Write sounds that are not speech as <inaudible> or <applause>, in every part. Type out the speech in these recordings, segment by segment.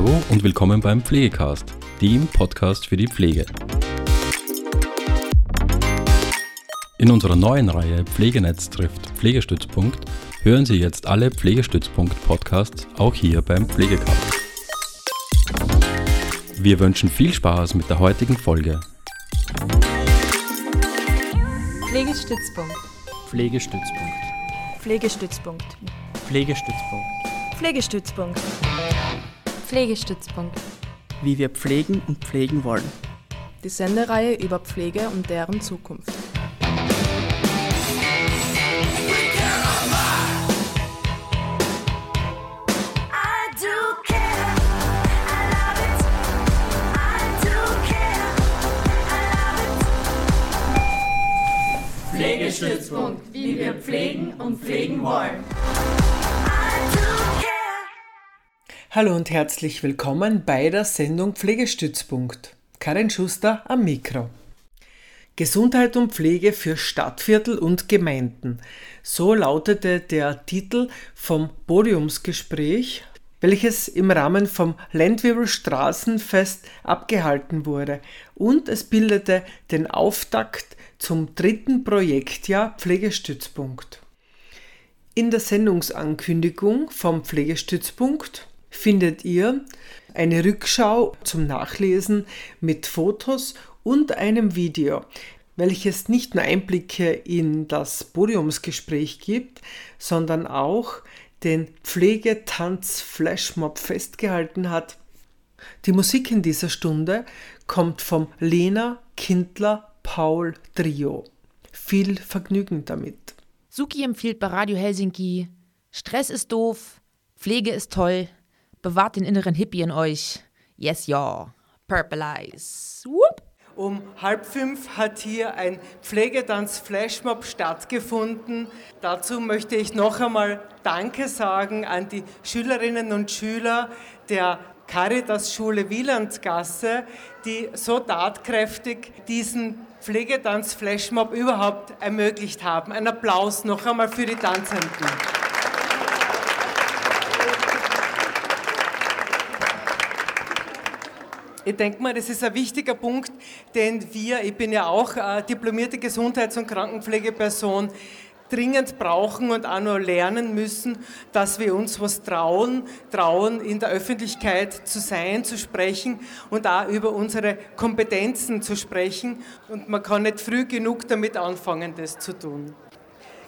Hallo und willkommen beim Pflegecast, dem Podcast für die Pflege. In unserer neuen Reihe Pflegenetz trifft Pflegestützpunkt hören Sie jetzt alle Pflegestützpunkt-Podcasts auch hier beim Pflegecast. Wir wünschen viel Spaß mit der heutigen Folge. Pflegestützpunkt. Pflegestützpunkt. Pflegestützpunkt. Pflegestützpunkt. Pflegestützpunkt. Pflegestützpunkt. Wie wir pflegen und pflegen wollen. Die Sendereihe über Pflege und deren Zukunft. Pflegestützpunkt, wie wir pflegen und pflegen wollen. Hallo und herzlich willkommen bei der Sendung Pflegestützpunkt. Karin Schuster am Mikro. Gesundheit und Pflege für Stadtviertel und Gemeinden. So lautete der Titel vom Podiumsgespräch, welches im Rahmen vom Landweber Straßenfest abgehalten wurde. Und es bildete den Auftakt zum dritten Projektjahr Pflegestützpunkt. In der Sendungsankündigung vom Pflegestützpunkt findet ihr eine Rückschau zum Nachlesen mit Fotos und einem Video, welches nicht nur Einblicke in das Podiumsgespräch gibt, sondern auch den Pflegetanz-Flashmob festgehalten hat. Die Musik in dieser Stunde kommt vom Lena Kindler Paul Trio. Viel Vergnügen damit. Suki empfiehlt bei Radio Helsinki: Stress ist doof, Pflege ist toll, bewahrt den inneren Hippie in euch. Yes, ja. Purple Eyes. Whoop. Um halb fünf hat hier ein Pflegetanz-Flashmob stattgefunden. Dazu möchte ich noch einmal Danke sagen an die Schülerinnen und Schüler der Caritas-Schule Wielandsgasse, die so tatkräftig diesen Pflegetanz-Flashmob überhaupt ermöglicht haben. Ein Applaus noch einmal für die Tanzenden. Ich denke mal, das ist ein wichtiger Punkt, den wir, ich bin ja auch äh, diplomierte Gesundheits- und Krankenpflegeperson, dringend brauchen und auch noch lernen müssen, dass wir uns was trauen, trauen in der Öffentlichkeit zu sein, zu sprechen und auch über unsere Kompetenzen zu sprechen. Und man kann nicht früh genug damit anfangen, das zu tun.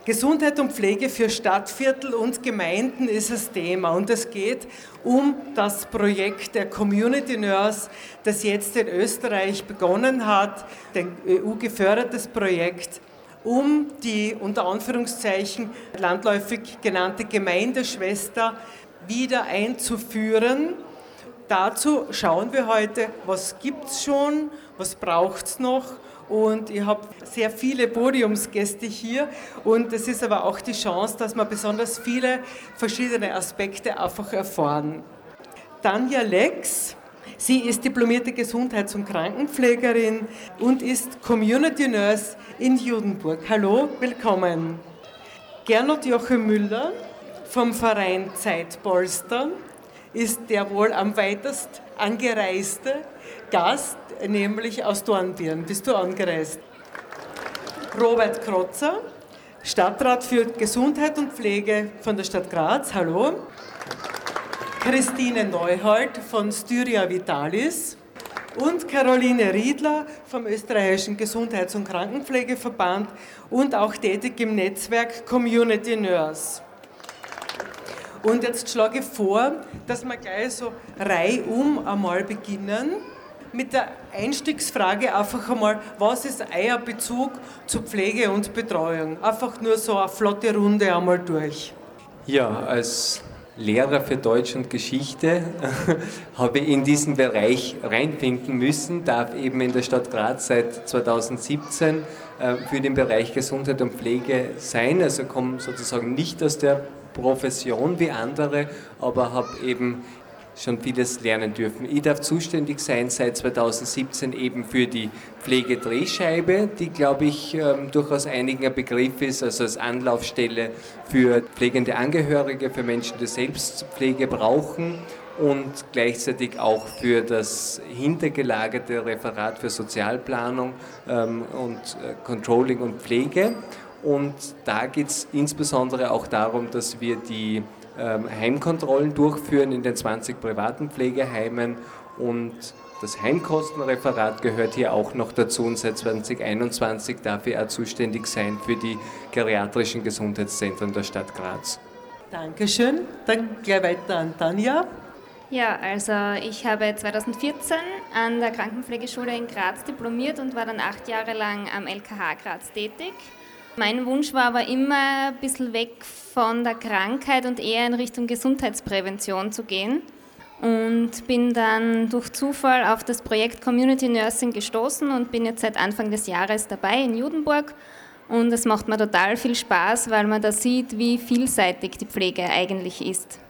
Gesundheit und Pflege für Stadtviertel und Gemeinden ist das Thema und es geht um das Projekt der Community Nurse, das jetzt in Österreich begonnen hat, ein EU-gefördertes Projekt um die unter Anführungszeichen landläufig genannte Gemeindeschwester wieder einzuführen. Dazu schauen wir heute, was gibt es schon, was braucht es noch und ich habe sehr viele Podiumsgäste hier und es ist aber auch die Chance, dass wir besonders viele verschiedene Aspekte einfach erfahren. Tanja Lex Sie ist diplomierte Gesundheits- und Krankenpflegerin und ist Community Nurse in Judenburg. Hallo, willkommen. Gernot Joachim Müller vom Verein Zeitpolster ist der wohl am weitest angereiste Gast, nämlich aus Dornbirn. Bist du angereist? Robert Krotzer, Stadtrat für Gesundheit und Pflege von der Stadt Graz. Hallo. Christine Neuhold von Styria Vitalis und Caroline Riedler vom österreichischen Gesundheits- und Krankenpflegeverband und auch tätig im Netzwerk Community Nurse. Und jetzt schlage ich vor, dass wir gleich so reihum einmal beginnen mit der Einstiegsfrage einfach einmal, was ist euer Bezug zu Pflege und Betreuung? Einfach nur so eine flotte Runde einmal durch. Ja, als Lehrer für Deutsch und Geschichte <laughs> habe in diesen Bereich reinfinden müssen, darf eben in der Stadt Graz seit 2017 äh, für den Bereich Gesundheit und Pflege sein. Also komme sozusagen nicht aus der Profession wie andere, aber habe eben schon vieles lernen dürfen. Ich darf zuständig sein seit 2017 eben für die Pflegedrehscheibe, die, glaube ich, ähm, durchaus einigen ein Begriff ist, also als Anlaufstelle für pflegende Angehörige, für Menschen, die selbst Pflege brauchen und gleichzeitig auch für das hintergelagerte Referat für Sozialplanung ähm, und äh, Controlling und Pflege. Und da geht es insbesondere auch darum, dass wir die ähm, Heimkontrollen durchführen in den 20 privaten Pflegeheimen und das Heimkostenreferat gehört hier auch noch dazu und seit 2021 darf er auch zuständig sein für die geriatrischen Gesundheitszentren der Stadt Graz. Dankeschön. Dann gleich weiter an Tanja. Ja, also ich habe 2014 an der Krankenpflegeschule in Graz diplomiert und war dann acht Jahre lang am LKH Graz tätig. Mein Wunsch war aber immer ein bisschen weg von der Krankheit und eher in Richtung Gesundheitsprävention zu gehen. Und bin dann durch Zufall auf das Projekt Community Nursing gestoßen und bin jetzt seit Anfang des Jahres dabei in Judenburg. Und es macht mir total viel Spaß, weil man da sieht, wie vielseitig die Pflege eigentlich ist.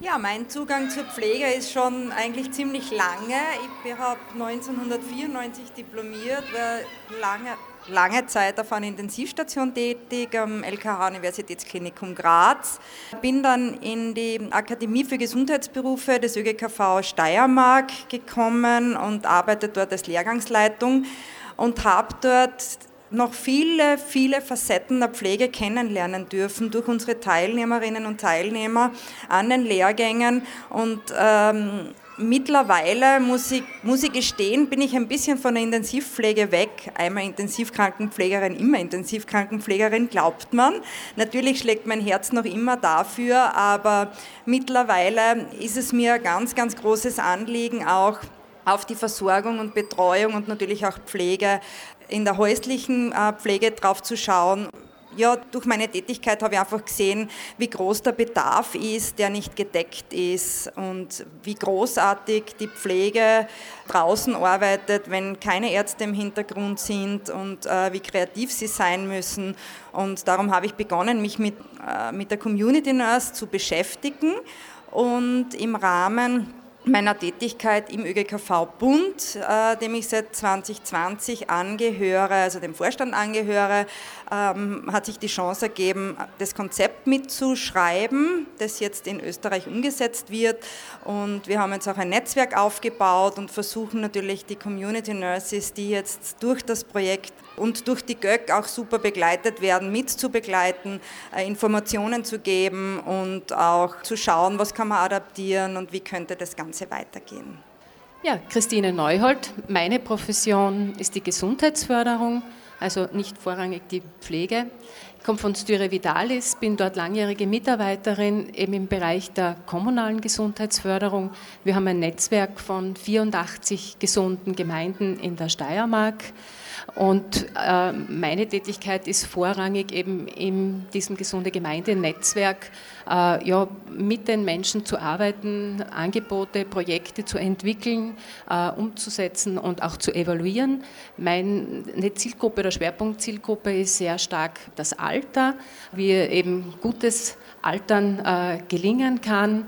Ja, mein Zugang zur Pflege ist schon eigentlich ziemlich lange. Ich habe 1994 diplomiert, war lange, lange Zeit auf einer Intensivstation tätig am LKH Universitätsklinikum Graz. Bin dann in die Akademie für Gesundheitsberufe des ÖGKV Steiermark gekommen und arbeite dort als Lehrgangsleitung und habe dort noch viele, viele Facetten der Pflege kennenlernen dürfen durch unsere Teilnehmerinnen und Teilnehmer an den Lehrgängen. Und ähm, mittlerweile, muss ich, muss ich gestehen, bin ich ein bisschen von der Intensivpflege weg. Einmal Intensivkrankenpflegerin, immer Intensivkrankenpflegerin, glaubt man. Natürlich schlägt mein Herz noch immer dafür, aber mittlerweile ist es mir ganz, ganz großes Anliegen, auch auf die Versorgung und Betreuung und natürlich auch Pflege in der häuslichen äh, Pflege drauf zu schauen. Ja, durch meine Tätigkeit habe ich einfach gesehen, wie groß der Bedarf ist, der nicht gedeckt ist und wie großartig die Pflege draußen arbeitet, wenn keine Ärzte im Hintergrund sind und äh, wie kreativ sie sein müssen. Und darum habe ich begonnen, mich mit, äh, mit der Community Nurse zu beschäftigen und im Rahmen meiner Tätigkeit im ÖGKV-Bund, äh, dem ich seit 2020 angehöre, also dem Vorstand angehöre, ähm, hat sich die Chance ergeben, das Konzept mitzuschreiben, das jetzt in Österreich umgesetzt wird. Und wir haben jetzt auch ein Netzwerk aufgebaut und versuchen natürlich die Community Nurses, die jetzt durch das Projekt und durch die GÖG auch super begleitet werden, mitzubegleiten, äh, Informationen zu geben und auch zu schauen, was kann man adaptieren und wie könnte das Ganze weitergehen. Ja, Christine Neuhold, meine Profession ist die Gesundheitsförderung, also nicht vorrangig die Pflege. Ich komme von Styre Vitalis, bin dort langjährige Mitarbeiterin eben im Bereich der kommunalen Gesundheitsförderung. Wir haben ein Netzwerk von 84 gesunden Gemeinden in der Steiermark. Und äh, meine Tätigkeit ist vorrangig eben in diesem gesunde Gemeindenetzwerk, ja, mit den Menschen zu arbeiten, Angebote, Projekte zu entwickeln, äh, umzusetzen und auch zu evaluieren. Meine Zielgruppe oder Schwerpunktzielgruppe ist sehr stark das Alter, wie eben gutes Altern äh, gelingen kann.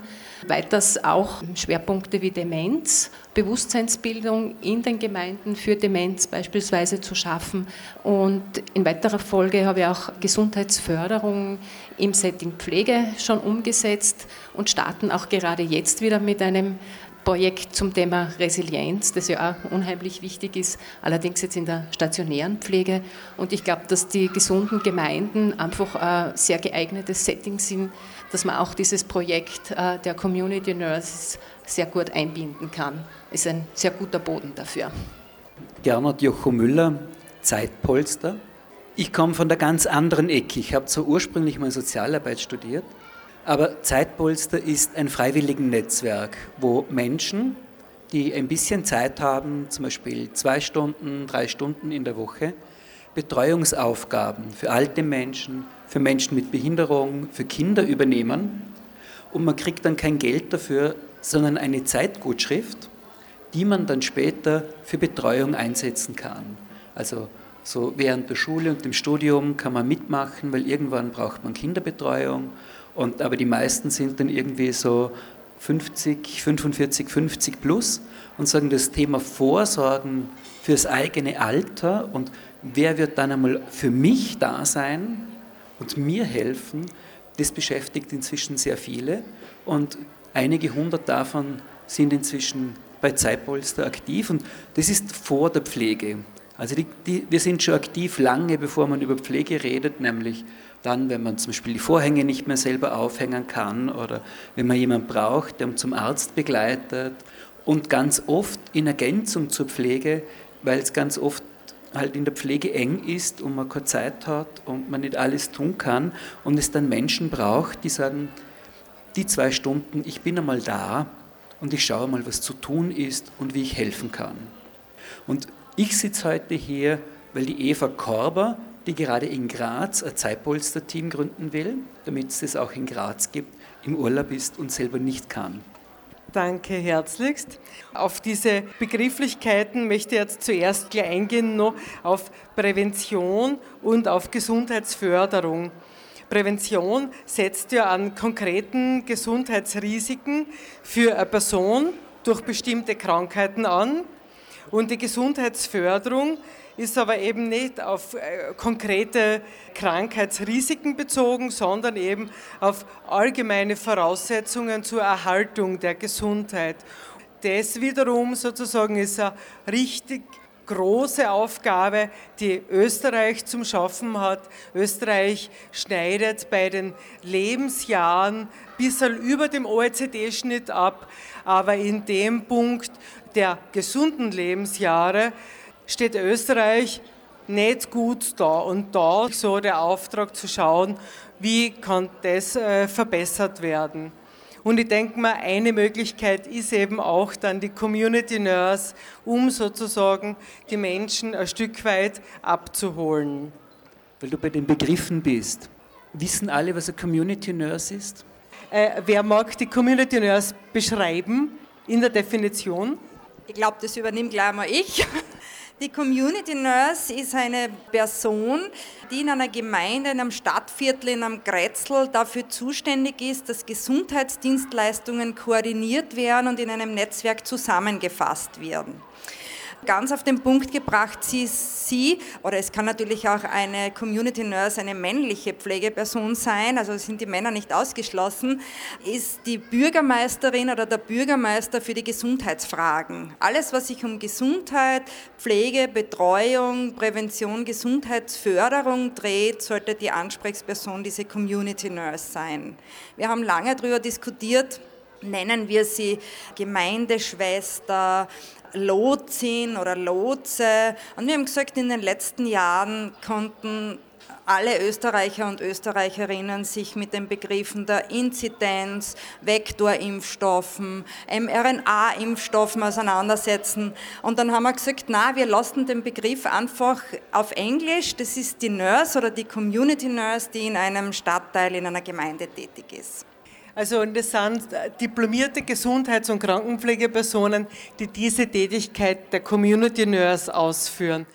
Weiters auch Schwerpunkte wie Demenz, Bewusstseinsbildung in den Gemeinden für Demenz beispielsweise zu schaffen. Und in weiterer Folge habe ich auch Gesundheitsförderung im Setting Pflege schon umgesetzt und starten auch gerade jetzt wieder mit einem Projekt zum Thema Resilienz, das ja auch unheimlich wichtig ist, allerdings jetzt in der stationären Pflege. Und ich glaube, dass die gesunden Gemeinden einfach ein sehr geeignetes Setting sind, dass man auch dieses Projekt äh, der Community Nurses sehr gut einbinden kann. Ist ein sehr guter Boden dafür. Gernot Jocho Müller, Zeitpolster. Ich komme von der ganz anderen Ecke. Ich habe zwar ursprünglich mal Sozialarbeit studiert, aber Zeitpolster ist ein Freiwilligennetzwerk, wo Menschen, die ein bisschen Zeit haben, zum Beispiel zwei Stunden, drei Stunden in der Woche, Betreuungsaufgaben für alte Menschen, für Menschen mit Behinderung, für Kinder übernehmen. Und man kriegt dann kein Geld dafür, sondern eine Zeitgutschrift, die man dann später für Betreuung einsetzen kann. Also so während der Schule und dem Studium kann man mitmachen, weil irgendwann braucht man Kinderbetreuung. Und, aber die meisten sind dann irgendwie so 50, 45, 50 plus und sagen, das Thema Vorsorgen fürs eigene Alter und wer wird dann einmal für mich da sein und mir helfen, das beschäftigt inzwischen sehr viele. Und Einige hundert davon sind inzwischen bei Zeitpolster aktiv und das ist vor der Pflege. Also die, die, wir sind schon aktiv lange, bevor man über Pflege redet, nämlich dann, wenn man zum Beispiel die Vorhänge nicht mehr selber aufhängen kann oder wenn man jemanden braucht, der uns zum Arzt begleitet und ganz oft in Ergänzung zur Pflege, weil es ganz oft halt in der Pflege eng ist und man keine Zeit hat und man nicht alles tun kann und es dann Menschen braucht, die sagen, die zwei Stunden, ich bin einmal da und ich schaue mal, was zu tun ist und wie ich helfen kann. Und ich sitze heute hier, weil die Eva Korber, die gerade in Graz ein Zeitpolster-Team gründen will, damit es das auch in Graz gibt, im Urlaub ist und selber nicht kann. Danke herzlichst. Auf diese Begrifflichkeiten möchte ich jetzt zuerst gleich eingehen, noch auf Prävention und auf Gesundheitsförderung. Prävention setzt ja an konkreten Gesundheitsrisiken für eine Person durch bestimmte Krankheiten an. Und die Gesundheitsförderung ist aber eben nicht auf äh, konkrete Krankheitsrisiken bezogen, sondern eben auf allgemeine Voraussetzungen zur Erhaltung der Gesundheit. Das wiederum sozusagen ist eine richtig große Aufgabe, die Österreich zum Schaffen hat. Österreich schneidet bei den Lebensjahren ein bisschen über dem OECD-Schnitt ab, aber in dem Punkt der gesunden Lebensjahre steht Österreich nicht gut da. Und da so der Auftrag zu schauen, wie kann das äh, verbessert werden. Und ich denke mal, eine Möglichkeit ist eben auch dann die Community Nurse, um sozusagen die Menschen ein Stück weit abzuholen. Weil du bei den Begriffen bist. Wissen alle, was eine Community Nurse ist? Äh, wer mag die Community Nurse beschreiben in der Definition? Ich glaube, das übernimmt gleich mal ich. <laughs> Die Community Nurse ist eine Person, die in einer Gemeinde, in einem Stadtviertel, in einem Grätzl dafür zuständig ist, dass Gesundheitsdienstleistungen koordiniert werden und in einem Netzwerk zusammengefasst werden ganz auf den Punkt gebracht, sie, sie, oder es kann natürlich auch eine Community Nurse, eine männliche Pflegeperson sein, also sind die Männer nicht ausgeschlossen, ist die Bürgermeisterin oder der Bürgermeister für die Gesundheitsfragen. Alles, was sich um Gesundheit, Pflege, Betreuung, Prävention, Gesundheitsförderung dreht, sollte die Ansprechperson diese Community Nurse sein. Wir haben lange darüber diskutiert, nennen wir sie Gemeindeschwester, Lotsin oder Lotse. Und wir haben gesagt, in den letzten Jahren konnten alle Österreicher und Österreicherinnen sich mit den Begriffen der Inzidenz, Vektorimpfstoffen, mRNA-Impfstoffen auseinandersetzen. Und dann haben wir gesagt, na, wir lassen den Begriff einfach auf Englisch. Das ist die Nurse oder die Community Nurse, die in einem Stadtteil, in einer Gemeinde tätig ist. Also und das sind äh, diplomierte Gesundheits- und Krankenpflegepersonen, die diese Tätigkeit der Community Nurse ausführen.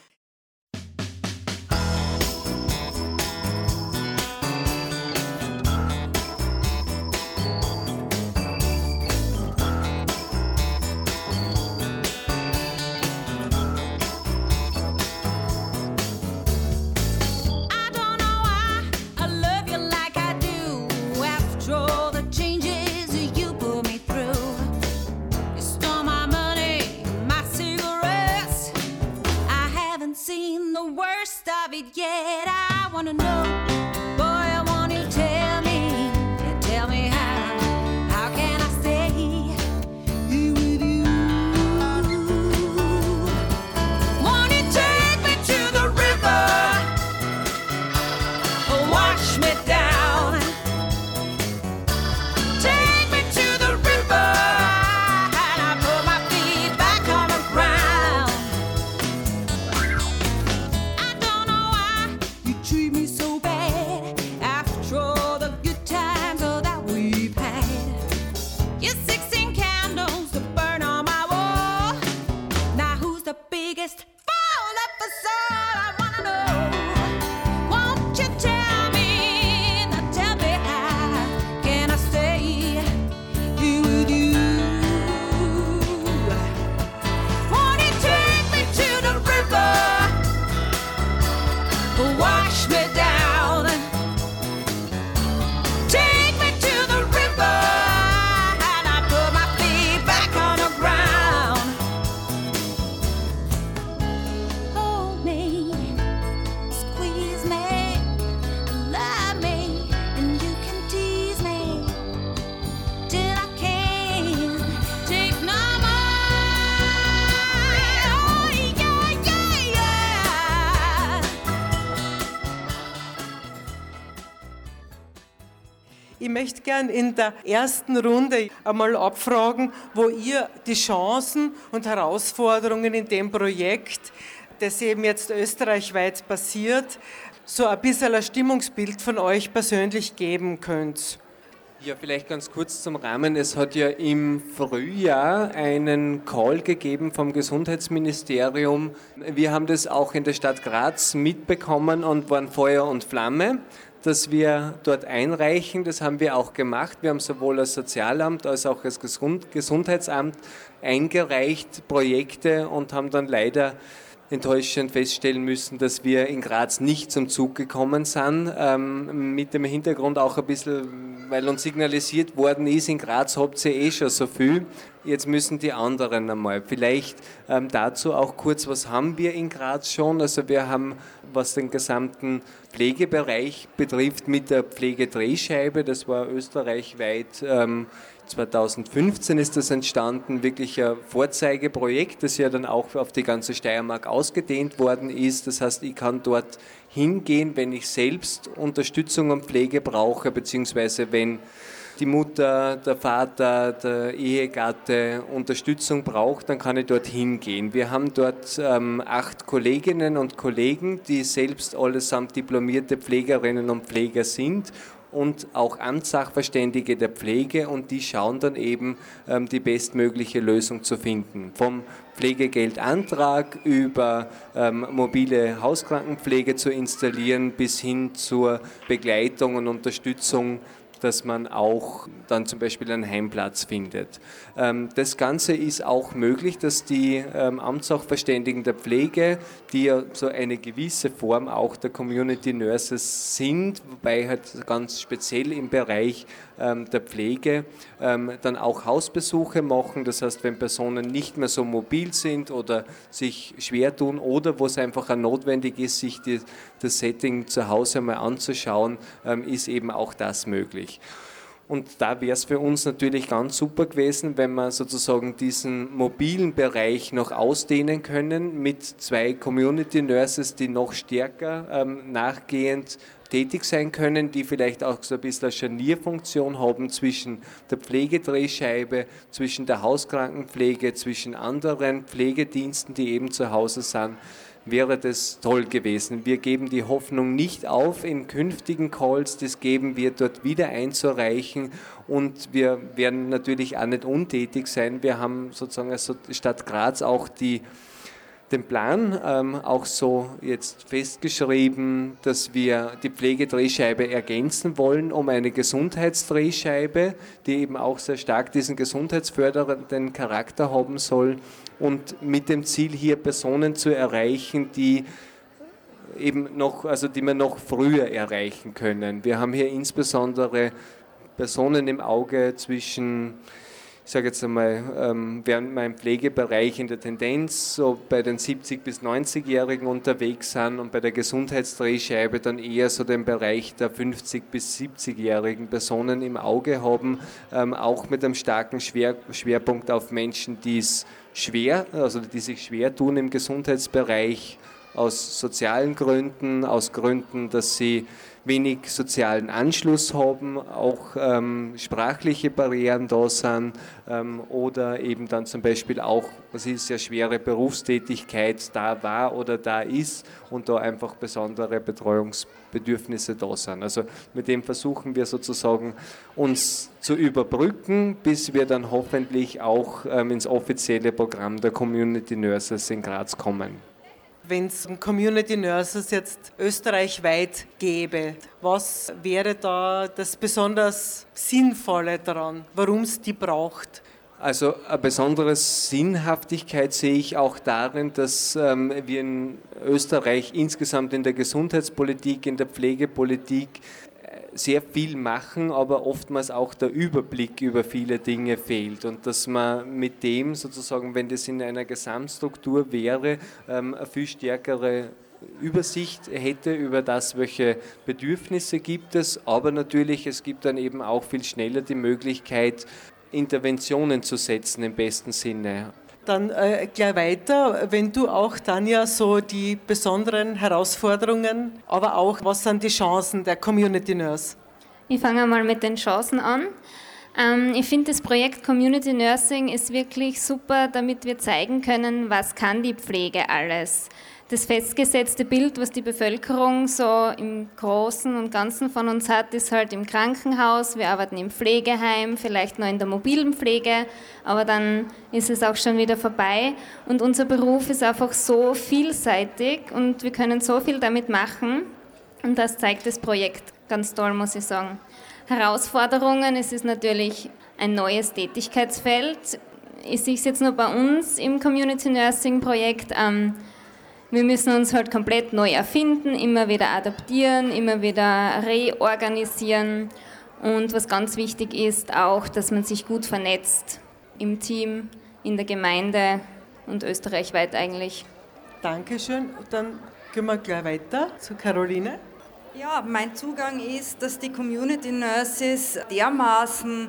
Möchte gern in der ersten Runde einmal abfragen, wo ihr die Chancen und Herausforderungen in dem Projekt, das eben jetzt österreichweit passiert, so ein bisschen ein Stimmungsbild von euch persönlich geben könnt. Ja, vielleicht ganz kurz zum Rahmen. Es hat ja im Frühjahr einen Call gegeben vom Gesundheitsministerium. Wir haben das auch in der Stadt Graz mitbekommen und waren Feuer und Flamme, dass wir dort einreichen. Das haben wir auch gemacht. Wir haben sowohl als Sozialamt als auch als Gesundheitsamt eingereicht Projekte und haben dann leider enttäuschend feststellen müssen, dass wir in Graz nicht zum Zug gekommen sind. Ähm, mit dem Hintergrund auch ein bisschen, weil uns signalisiert worden ist, in Graz habt ihr eh schon so viel. Jetzt müssen die anderen einmal. Vielleicht ähm, dazu auch kurz, was haben wir in Graz schon? Also wir haben, was den gesamten Pflegebereich betrifft, mit der Pflegedrehscheibe, das war österreichweit ähm, 2015 ist das entstanden, wirklich ein Vorzeigeprojekt, das ja dann auch auf die ganze Steiermark ausgedehnt worden ist. Das heißt, ich kann dort hingehen, wenn ich selbst Unterstützung und Pflege brauche, beziehungsweise wenn die Mutter, der Vater, der Ehegatte Unterstützung braucht, dann kann ich dort hingehen. Wir haben dort ähm, acht Kolleginnen und Kollegen, die selbst allesamt diplomierte Pflegerinnen und Pfleger sind und auch Amtssachverständige der Pflege und die schauen dann eben ähm, die bestmögliche Lösung zu finden. Vom Pflegegeldantrag über ähm, mobile Hauskrankenpflege zu installieren bis hin zur Begleitung und Unterstützung dass man auch dann zum Beispiel einen Heimplatz findet. Ähm, das Ganze ist auch möglich, dass die ähm, Amtssachverständigen der Pflege, die ja so eine gewisse Form auch der Community Nurses sind, wobei halt ganz speziell im Bereich der Pflege dann auch Hausbesuche machen. Das heißt, wenn Personen nicht mehr so mobil sind oder sich schwer tun oder wo es einfach notwendig ist, sich die, das Setting zu Hause mal anzuschauen, ist eben auch das möglich. Und da wäre es für uns natürlich ganz super gewesen, wenn wir sozusagen diesen mobilen Bereich noch ausdehnen können mit zwei Community Nurses, die noch stärker ähm, nachgehend tätig sein können, die vielleicht auch so ein bisschen eine Scharnierfunktion haben zwischen der Pflegedrehscheibe, zwischen der Hauskrankenpflege, zwischen anderen Pflegediensten, die eben zu Hause sind wäre das toll gewesen. Wir geben die Hoffnung nicht auf in künftigen Calls, das geben wir dort wieder einzureichen und wir werden natürlich auch nicht untätig sein. Wir haben sozusagen als Stadt Graz auch die den Plan ähm, auch so jetzt festgeschrieben, dass wir die Pflegedrehscheibe ergänzen wollen um eine Gesundheitsdrehscheibe, die eben auch sehr stark diesen gesundheitsfördernden Charakter haben soll und mit dem Ziel hier Personen zu erreichen, die eben noch, also die wir noch früher erreichen können. Wir haben hier insbesondere Personen im Auge zwischen ich sage jetzt einmal, ähm, während mein Pflegebereich in der Tendenz so bei den 70- bis 90-Jährigen unterwegs sind und bei der Gesundheitsdrehscheibe dann eher so den Bereich der 50- bis 70-jährigen Personen im Auge haben, ähm, auch mit einem starken Schwer Schwerpunkt auf Menschen, die es schwer, also die sich schwer tun im Gesundheitsbereich aus sozialen Gründen, aus Gründen, dass sie wenig sozialen Anschluss haben, auch ähm, sprachliche Barrieren da sind ähm, oder eben dann zum Beispiel auch, was ist ja schwere Berufstätigkeit da war oder da ist und da einfach besondere Betreuungsbedürfnisse da sind. Also mit dem versuchen wir sozusagen uns zu überbrücken, bis wir dann hoffentlich auch ähm, ins offizielle Programm der Community Nurses in Graz kommen wenn es Community Nurses jetzt österreichweit gäbe, was wäre da das besonders Sinnvolle daran, warum es die braucht? Also eine besondere Sinnhaftigkeit sehe ich auch darin, dass ähm, wir in Österreich insgesamt in der Gesundheitspolitik, in der Pflegepolitik sehr viel machen, aber oftmals auch der Überblick über viele Dinge fehlt und dass man mit dem sozusagen, wenn das in einer Gesamtstruktur wäre, ähm, eine viel stärkere Übersicht hätte über das, welche Bedürfnisse gibt es, aber natürlich, es gibt dann eben auch viel schneller die Möglichkeit, Interventionen zu setzen im besten Sinne. Dann äh, gleich weiter, wenn du auch, Tanja, so die besonderen Herausforderungen, aber auch, was sind die Chancen der Community Nurse? Ich fange einmal mit den Chancen an. Ähm, ich finde, das Projekt Community Nursing ist wirklich super, damit wir zeigen können, was kann die Pflege alles. Das festgesetzte Bild, was die Bevölkerung so im Großen und Ganzen von uns hat, ist halt im Krankenhaus, wir arbeiten im Pflegeheim, vielleicht noch in der mobilen Pflege, aber dann ist es auch schon wieder vorbei. Und unser Beruf ist einfach so vielseitig und wir können so viel damit machen. Und das zeigt das Projekt ganz toll, muss ich sagen. Herausforderungen. Es ist natürlich ein neues Tätigkeitsfeld. Ich sehe es jetzt nur bei uns im Community Nursing Projekt. Ähm, wir müssen uns halt komplett neu erfinden, immer wieder adaptieren, immer wieder reorganisieren. Und was ganz wichtig ist, auch, dass man sich gut vernetzt im Team, in der Gemeinde und österreichweit eigentlich. Dankeschön. Dann gehen wir gleich weiter zu Caroline. Ja, mein Zugang ist, dass die Community Nurses dermaßen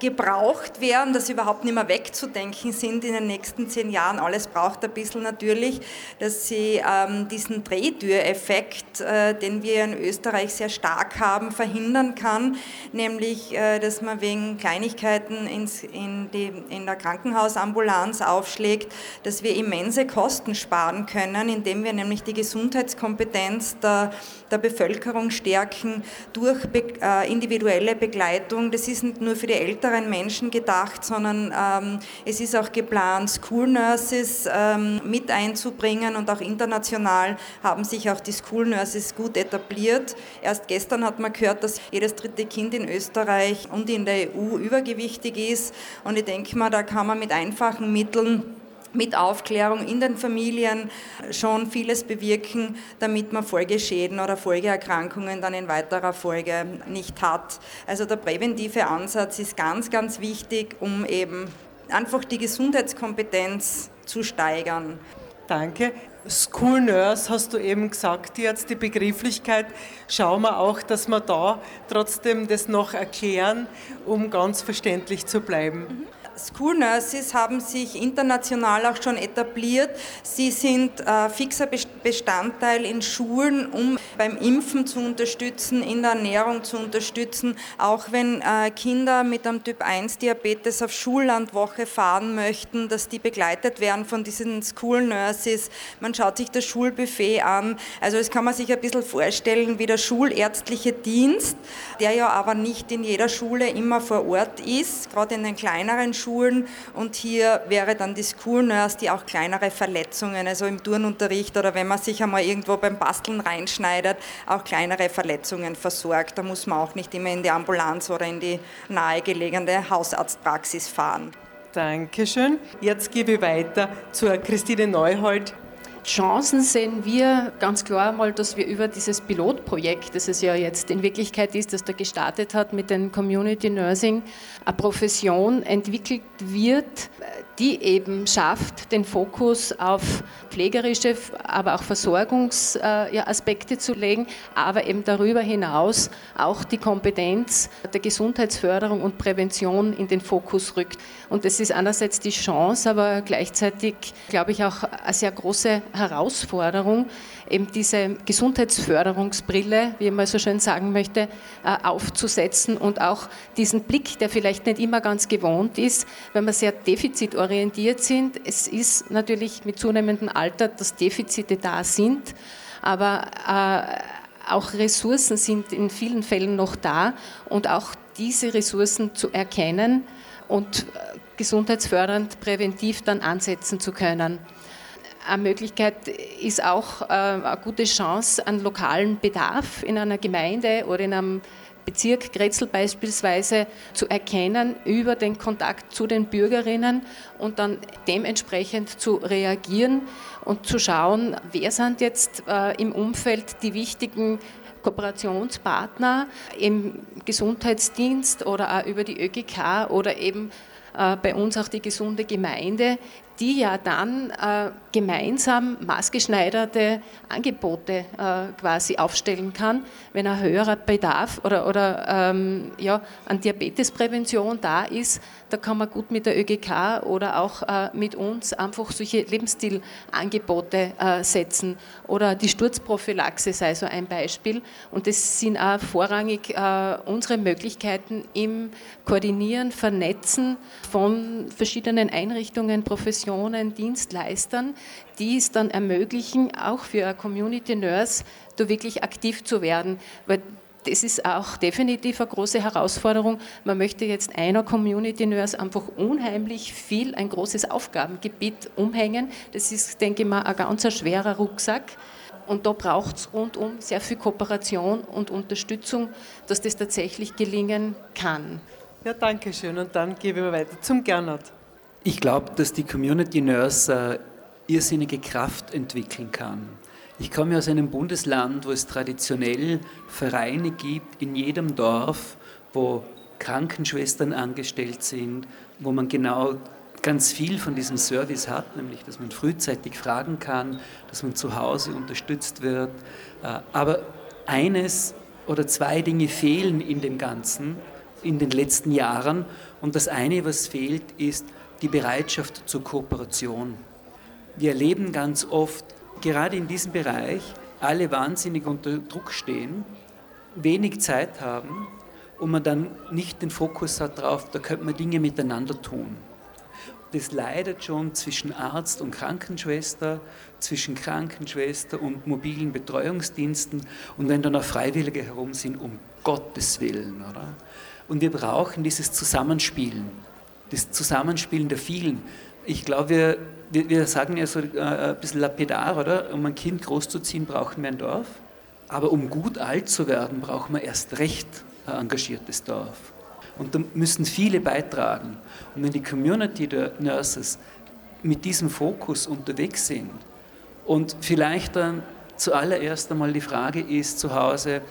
gebraucht werden, dass sie überhaupt nicht mehr wegzudenken sind in den nächsten zehn Jahren. Alles braucht ein bisschen natürlich, dass sie ähm, diesen Drehtüreffekt, äh, den wir in Österreich sehr stark haben, verhindern kann, nämlich, äh, dass man wegen Kleinigkeiten ins, in, die, in der Krankenhausambulanz aufschlägt, dass wir immense Kosten sparen können, indem wir nämlich die Gesundheitskompetenz der, der Bevölkerung stärken durch be, äh, individuelle Begleitung. Das ist nicht nur für die älteren Menschen gedacht, sondern ähm, es ist auch geplant, School Nurses ähm, mit einzubringen und auch international haben sich auch die School Nurses gut etabliert. Erst gestern hat man gehört, dass jedes dritte Kind in Österreich und in der EU übergewichtig ist und ich denke mal, da kann man mit einfachen Mitteln mit Aufklärung in den Familien schon vieles bewirken, damit man Folgeschäden oder Folgeerkrankungen dann in weiterer Folge nicht hat. Also der präventive Ansatz ist ganz, ganz wichtig, um eben einfach die Gesundheitskompetenz zu steigern. Danke. School Nurse hast du eben gesagt jetzt, die Begrifflichkeit. Schauen wir auch, dass wir da trotzdem das noch erklären, um ganz verständlich zu bleiben. Mhm. School Nurses haben sich international auch schon etabliert. Sie sind äh, fixer Bestandteil in Schulen, um beim Impfen zu unterstützen, in der Ernährung zu unterstützen. Auch wenn äh, Kinder mit einem Typ 1 Diabetes auf Schullandwoche fahren möchten, dass die begleitet werden von diesen School Nurses. Man schaut sich das Schulbuffet an. Also das kann man sich ein bisschen vorstellen wie der schulärztliche Dienst, der ja aber nicht in jeder Schule immer vor Ort ist, gerade in den kleineren Schulen Schulen und hier wäre dann die School Nurse, die auch kleinere Verletzungen, also im Turnunterricht oder wenn man sich einmal irgendwo beim Basteln reinschneidet, auch kleinere Verletzungen versorgt. Da muss man auch nicht immer in die Ambulanz oder in die nahegelegene Hausarztpraxis fahren. Dankeschön. Jetzt gebe ich weiter zur Christine Neuhold. Chancen sehen wir ganz klar mal, dass wir über dieses Pilotprojekt, das es ja jetzt in Wirklichkeit ist, das da gestartet hat mit dem Community Nursing, eine Profession entwickelt wird, die eben schafft, den Fokus auf pflegerische, aber auch Versorgungsaspekte zu legen, aber eben darüber hinaus auch die Kompetenz der Gesundheitsförderung und Prävention in den Fokus rückt. Und das ist einerseits die Chance, aber gleichzeitig, glaube ich, auch eine sehr große Herausforderung, eben diese Gesundheitsförderungsbrille, wie man so schön sagen möchte, äh, aufzusetzen und auch diesen Blick, der vielleicht nicht immer ganz gewohnt ist, wenn wir sehr defizitorientiert sind. Es ist natürlich mit zunehmendem Alter, dass Defizite da sind, aber äh, auch Ressourcen sind in vielen Fällen noch da und auch diese Ressourcen zu erkennen und äh, gesundheitsfördernd präventiv dann ansetzen zu können. Eine Möglichkeit ist auch äh, eine gute Chance, einen lokalen Bedarf in einer Gemeinde oder in einem Bezirk Grätzl beispielsweise zu erkennen über den Kontakt zu den Bürgerinnen und dann dementsprechend zu reagieren und zu schauen, wer sind jetzt äh, im Umfeld die wichtigen Kooperationspartner im Gesundheitsdienst oder auch über die ÖGK oder eben äh, bei uns auch die gesunde Gemeinde, die ja dann äh, gemeinsam maßgeschneiderte Angebote äh, quasi aufstellen kann, wenn ein höherer Bedarf oder, oder ähm, ja, an Diabetesprävention da ist, da kann man gut mit der ÖGK oder auch äh, mit uns einfach solche Lebensstilangebote äh, setzen. Oder die Sturzprophylaxe sei so ein Beispiel. Und das sind auch vorrangig äh, unsere Möglichkeiten im Koordinieren, Vernetzen von verschiedenen Einrichtungen, Professionen, Dienstleistern, die es dann ermöglichen, auch für eine Community Nurse da wirklich aktiv zu werden. Weil das ist auch definitiv eine große Herausforderung. Man möchte jetzt einer Community Nurse einfach unheimlich viel, ein großes Aufgabengebiet umhängen. Das ist, denke ich mal, ein ganz schwerer Rucksack. Und da braucht es rundum sehr viel Kooperation und Unterstützung, dass das tatsächlich gelingen kann. Ja, danke schön. Und dann gebe ich weiter zum Gernot. Ich glaube, dass die Community Nurse äh, irrsinnige Kraft entwickeln kann. Ich komme aus einem Bundesland, wo es traditionell Vereine gibt, in jedem Dorf, wo Krankenschwestern angestellt sind, wo man genau ganz viel von diesem Service hat, nämlich dass man frühzeitig fragen kann, dass man zu Hause unterstützt wird. Äh, aber eines oder zwei Dinge fehlen in dem Ganzen in den letzten Jahren. Und das eine, was fehlt, ist die Bereitschaft zur Kooperation. Wir erleben ganz oft, gerade in diesem Bereich alle wahnsinnig unter Druck stehen, wenig Zeit haben und man dann nicht den Fokus hat darauf, da könnte man Dinge miteinander tun. Das leidet schon zwischen Arzt und Krankenschwester, zwischen Krankenschwester und mobilen Betreuungsdiensten und wenn dann auch Freiwillige herum sind, um Gottes Willen. Oder? Und wir brauchen dieses Zusammenspielen, das Zusammenspielen der vielen. Ich glaube, wir, wir, wir, sagen ja so äh, ein bisschen lapidar, oder? Um ein Kind großzuziehen, brauchen wir ein Dorf. Aber um gut alt zu werden, brauchen wir erst recht ein engagiertes Dorf. Und da müssen viele beitragen. Und wenn die Community der Nurses mit diesem Fokus unterwegs sind und vielleicht dann zuallererst einmal die Frage ist zu Hause,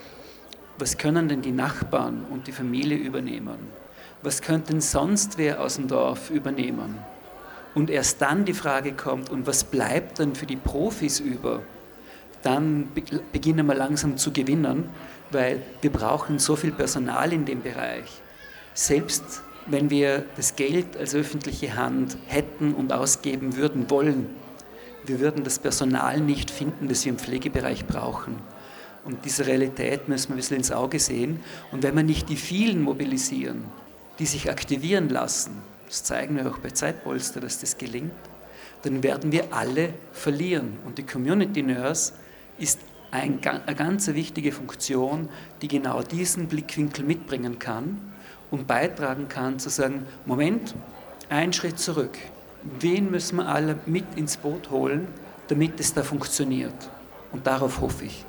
was können denn die Nachbarn und die Familie übernehmen? Was könnten sonst wer aus dem Dorf übernehmen? Und erst dann die Frage kommt, und was bleibt dann für die Profis über, dann beginnen wir langsam zu gewinnen, weil wir brauchen so viel Personal in dem Bereich. Selbst wenn wir das Geld als öffentliche Hand hätten und ausgeben würden wollen, wir würden das Personal nicht finden, das wir im Pflegebereich brauchen. Und diese Realität müssen wir ein bisschen ins Auge sehen. Und wenn wir nicht die vielen mobilisieren, die sich aktivieren lassen, das zeigen wir auch bei Zeitpolster, dass das gelingt, dann werden wir alle verlieren. Und die Community Nurse ist ein, eine ganz wichtige Funktion, die genau diesen Blickwinkel mitbringen kann und beitragen kann zu sagen, Moment, einen Schritt zurück. Wen müssen wir alle mit ins Boot holen, damit es da funktioniert? Und darauf hoffe ich.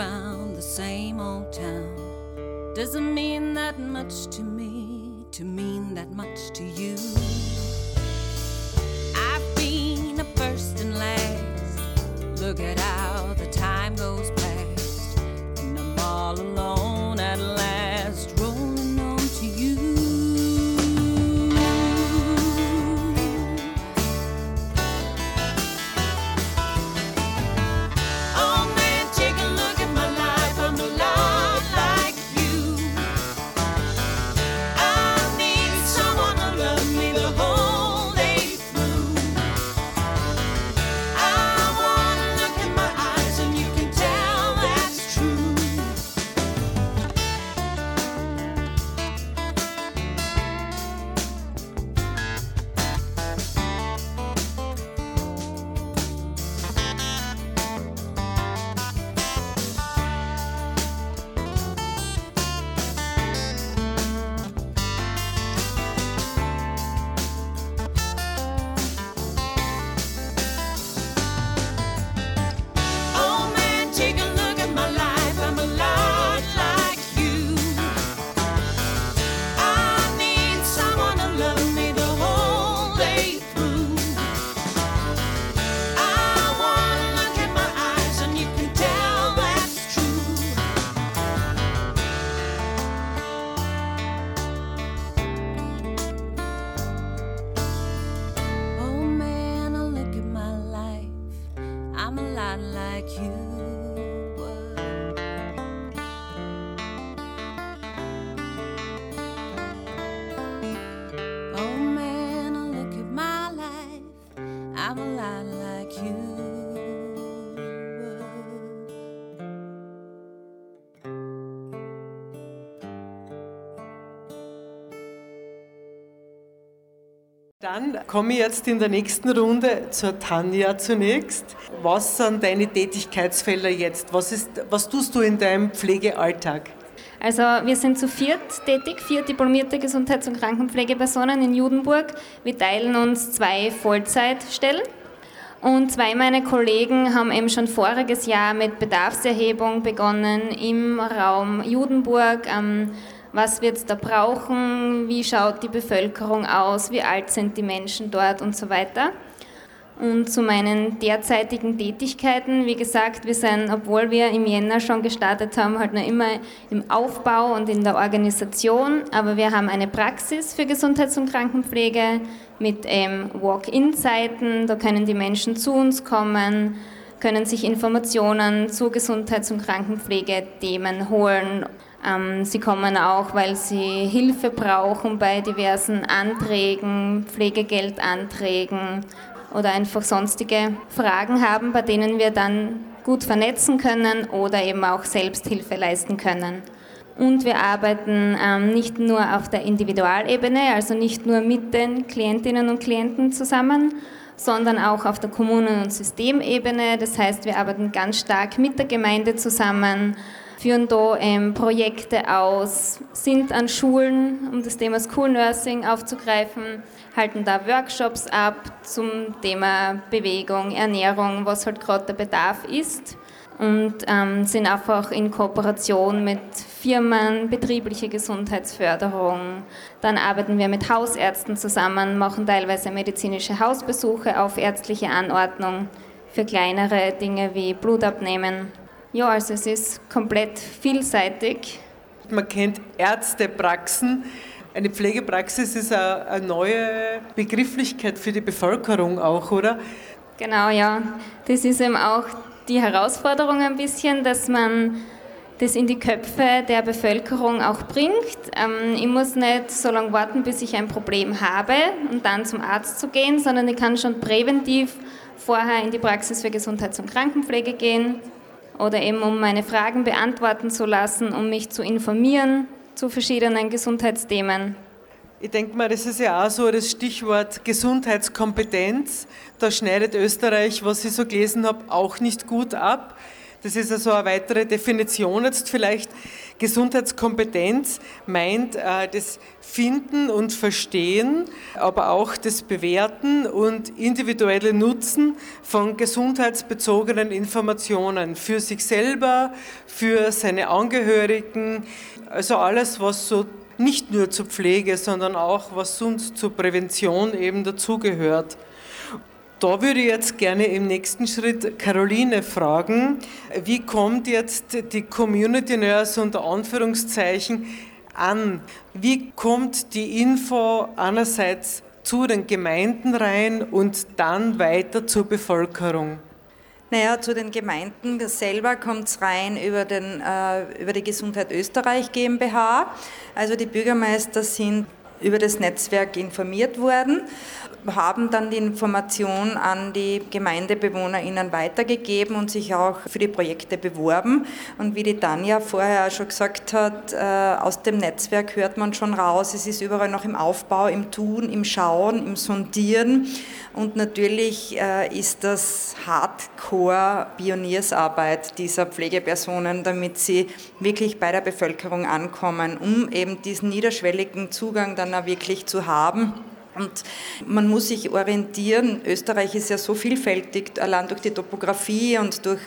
Around the same old town. Doesn't mean that much to me, to mean that much to you. I've been a first and last. Look at how I'm a lot like you. Dann komme ich jetzt in der nächsten Runde zur Tanja zunächst. Was sind deine Tätigkeitsfelder jetzt? Was, ist, was tust du in deinem Pflegealltag? Also wir sind zu viert tätig, vier diplomierte Gesundheits- und Krankenpflegepersonen in Judenburg. Wir teilen uns zwei Vollzeitstellen. Und zwei meiner Kollegen haben eben schon voriges Jahr mit Bedarfserhebung begonnen im Raum Judenburg. Ähm, was wird es da brauchen? Wie schaut die Bevölkerung aus? Wie alt sind die Menschen dort und so weiter? Und zu meinen derzeitigen Tätigkeiten, wie gesagt, wir sind, obwohl wir im Jänner schon gestartet haben, halt noch immer im Aufbau und in der Organisation. Aber wir haben eine Praxis für Gesundheits- und Krankenpflege mit ähm, Walk-in-Zeiten. Da können die Menschen zu uns kommen, können sich Informationen zu Gesundheits- und Krankenpflegethemen holen. Ähm, sie kommen auch, weil sie Hilfe brauchen bei diversen Anträgen, Pflegegeldanträgen oder einfach sonstige Fragen haben, bei denen wir dann gut vernetzen können oder eben auch Selbsthilfe leisten können. Und wir arbeiten ähm, nicht nur auf der Individualebene, also nicht nur mit den Klientinnen und Klienten zusammen, sondern auch auf der Kommunen- und Systemebene. Das heißt, wir arbeiten ganz stark mit der Gemeinde zusammen, führen da ähm, Projekte aus, sind an Schulen, um das Thema School Nursing aufzugreifen, halten da Workshops ab zum Thema Bewegung, Ernährung, was halt gerade der Bedarf ist und ähm, sind einfach in Kooperation mit Firmen, betriebliche Gesundheitsförderung. Dann arbeiten wir mit Hausärzten zusammen, machen teilweise medizinische Hausbesuche auf ärztliche Anordnung für kleinere Dinge wie Blutabnehmen. Ja, also es ist komplett vielseitig. Man kennt Ärztepraxen. Eine Pflegepraxis ist eine, neue Begrifflichkeit für die Bevölkerung auch, oder? Genau, ja. Das ist eben auch die Herausforderung ein bisschen, dass man das in die Köpfe der Bevölkerung auch bringt. Ähm, ich muss nicht so lange warten, bis ich ein Problem habe und dann zum Arzt zu gehen, sondern ich kann schon präventiv vorher in die Praxis für Gesundheits- und Krankenpflege gehen oder eben um meine Fragen beantworten zu lassen, um mich zu informieren zu verschiedenen Gesundheitsthemen. Ich denke mal, das ist ja auch so das Stichwort Gesundheitskompetenz. Da schneidet Österreich, was ich so gelesen habe, auch nicht gut ab. Das ist also eine weitere Definition jetzt vielleicht. Gesundheitskompetenz meint äh, das Finden und Verstehen, aber auch das Bewerten und individuelle Nutzen von gesundheitsbezogenen Informationen für sich selber, für seine Angehörigen, also alles, was so nicht nur zur Pflege, sondern auch was sonst zur Prävention eben dazugehört. Da würde ich jetzt gerne im nächsten Schritt Caroline fragen, wie kommt jetzt die Community Nurse unter Anführungszeichen an? Wie kommt die Info einerseits zu den Gemeinden rein und dann weiter zur Bevölkerung? Naja, zu den Gemeinden selber kommt es rein über, den, äh, über die Gesundheit Österreich GmbH. Also die Bürgermeister sind über das Netzwerk informiert worden haben dann die Information an die GemeindebewohnerInnen weitergegeben und sich auch für die Projekte beworben. Und wie die Tanja vorher schon gesagt hat, äh, aus dem Netzwerk hört man schon raus, es ist überall noch im Aufbau, im Tun, im Schauen, im Sondieren. Und natürlich äh, ist das Hardcore-Pioniersarbeit dieser Pflegepersonen, damit sie wirklich bei der Bevölkerung ankommen, um eben diesen niederschwelligen Zugang dann auch wirklich zu haben und man muss sich orientieren. Österreich ist ja so vielfältig, allein durch die Topografie und durch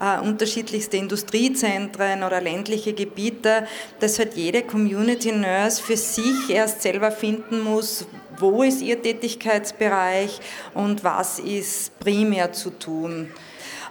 äh, unterschiedlichste Industriezentren oder ländliche Gebiete, dass halt jede Community Nurse für sich erst selber finden muss, wo ist ihr Tätigkeitsbereich und was ist primär zu tun.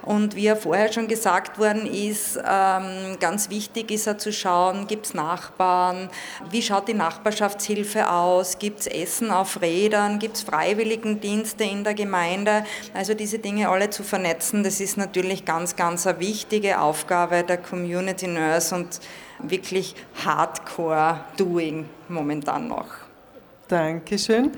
Und wie ja vorher schon gesagt worden ist, ähm, ganz wichtig ist ja zu schauen, gibt es Nachbarn, wie schaut die Nachbarschaftshilfe aus, gibt es Essen auf Rädern, gibt es Freiwilligendienste in der Gemeinde. Also diese Dinge alle zu vernetzen, das ist natürlich ganz, ganz eine wichtige Aufgabe der Community Nurse und wirklich Hardcore Doing momentan noch. Dankeschön.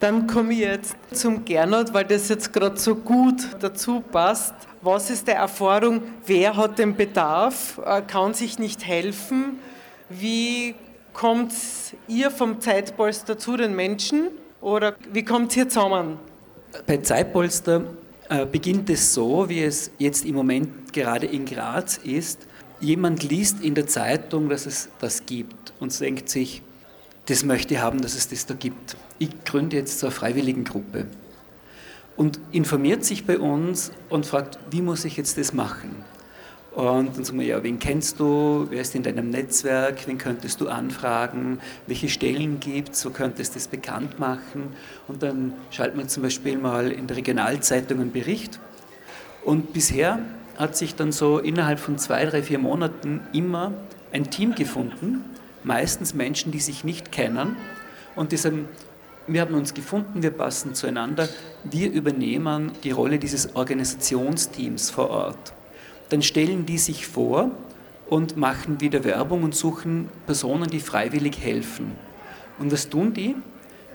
Dann komme ich jetzt zum Gernot, weil das jetzt gerade so gut dazu passt. Was ist die Erfahrung? Wer hat den Bedarf? Äh, kann sich nicht helfen? Wie kommt ihr vom Zeitpolster zu den Menschen? Oder wie kommt ihr zusammen? Bei Zeitpolster äh, beginnt es so, wie es jetzt im Moment gerade in Graz ist. Jemand liest in der Zeitung, dass es das gibt und denkt sich, das möchte ich haben, dass es das da gibt. Ich gründe jetzt so eine freiwilligen Gruppe und informiert sich bei uns und fragt, wie muss ich jetzt das machen? Und dann sagen wir, ja, wen kennst du, wer ist in deinem Netzwerk, wen könntest du anfragen, welche Stellen gibt es, wo könntest du das bekannt machen. Und dann schalten wir zum Beispiel mal in der Regionalzeitung einen Bericht. Und bisher hat sich dann so innerhalb von zwei, drei, vier Monaten immer ein Team gefunden, meistens Menschen, die sich nicht kennen und die sagen, wir haben uns gefunden, wir passen zueinander, wir übernehmen die Rolle dieses Organisationsteams vor Ort. Dann stellen die sich vor und machen wieder Werbung und suchen Personen, die freiwillig helfen. Und was tun die?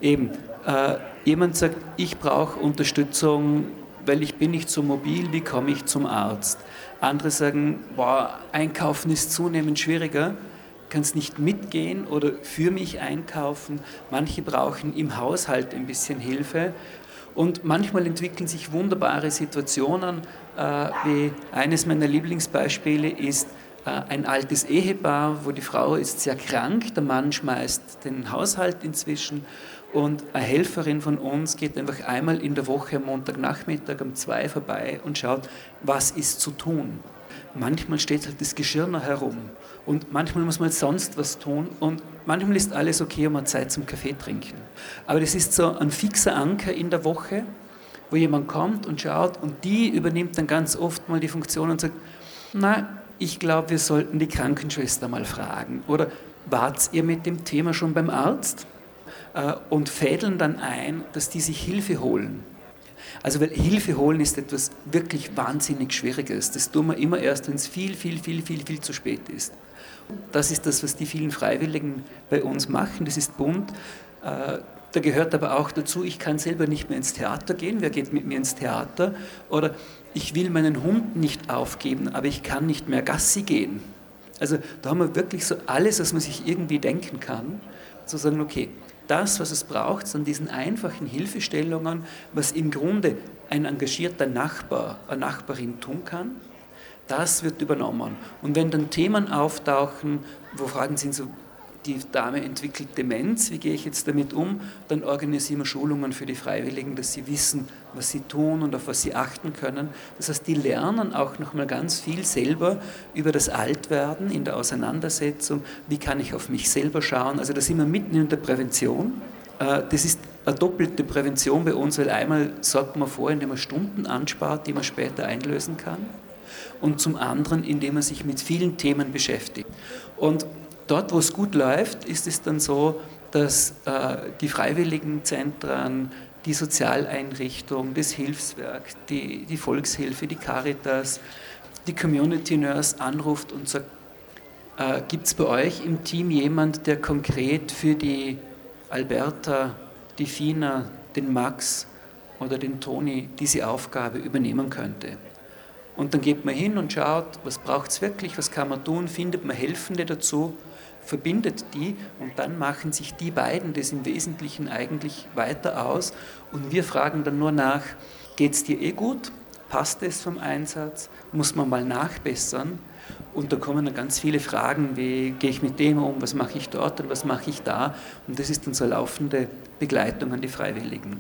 Eben, äh, jemand sagt, ich brauche Unterstützung, weil ich bin nicht so mobil, wie komme ich zum Arzt? Andere sagen, boah, einkaufen ist zunehmend schwieriger, kannst nicht mitgehen oder für mich einkaufen. Manche brauchen im Haushalt ein bisschen Hilfe. Und manchmal entwickeln sich wunderbare Situationen, äh, wie eines meiner Lieblingsbeispiele ist äh, ein altes Ehepaar, wo die Frau ist sehr krank, der Mann schmeißt den Haushalt inzwischen und eine Helferin von uns geht einfach einmal in der Woche am Montagnachmittag um zwei vorbei und schaut, was ist zu tun. Manchmal steht halt das Geschirr noch herum und manchmal muss man sonst was tun und manchmal ist alles okay und man Zeit zum Kaffee trinken. Aber das ist so ein fixer Anker in der Woche, wo jemand kommt und schaut und die übernimmt dann ganz oft mal die Funktion und sagt, na, ich glaube, wir sollten die Krankenschwester mal fragen. Oder wart ihr mit dem Thema schon beim Arzt? Äh, und fädeln dann ein, dass die sich Hilfe holen. Also weil Hilfe holen ist etwas wirklich wahnsinnig Schwieriges. Das tun wir immer erst, wenn es viel, viel, viel, viel, viel zu spät ist. Das ist das, was die vielen Freiwilligen bei uns machen. Das ist bunt. Äh, da gehört aber auch dazu, ich kann selber nicht mehr ins Theater gehen. Wer geht mit mir ins Theater? Oder ich will meinen Hund nicht aufgeben, aber ich kann nicht mehr Gassi gehen. Also da haben wir wirklich so alles, was man sich irgendwie denken kann, zu sagen, okay, das, was es braucht, sind diesen einfachen Hilfestellungen, was im Grunde ein engagierter Nachbar, eine Nachbarin tun kann, Das wird übernommen. Und wenn dann Themen auftauchen, wo Fragen sind, so die Dame entwickelt Demenz, wie gehe ich jetzt damit um? Dann organisieren wir Schulungen für die Freiwilligen, dass sie wissen, was sie tun und auf was sie achten können. Das heißt, die lernen auch nochmal ganz viel selber über das Altwerden in der Auseinandersetzung. Wie kann ich auf mich selber schauen? Also da sind wir mitten in der Prävention. Äh, das ist eine doppelte Prävention bei uns, weil einmal sorgt man vor, indem man Stunden anspart, die man später einlösen kann und zum anderen, indem man sich mit vielen Themen beschäftigt. Und dort, wo es gut läuft, ist es dann so, dass äh, die Freiwilligenzentren, die Sozialeinrichtung, das Hilfswerk, die, die Volkshilfe, die Caritas, die Community Nurse anruft und sagt, äh, gibt es bei euch im Team jemand, der konkret für die Alberta, die Fina, den Max oder den Toni diese Aufgabe übernehmen könnte? Und dann geht man hin und schaut, was braucht es wirklich, was kann man tun, findet man Helfende dazu, verbindet die und dann machen sich die beiden das im Wesentlichen eigentlich weiter aus und wir fragen dann nur nach, geht es dir eh gut? Passt es vom Einsatz? Muss man mal nachbessern? Und da kommen dann ganz viele Fragen, wie gehe ich mit dem um, was mache ich dort und was mache ich da? Und das ist dann so laufende Begleitung an die Freiwilligen.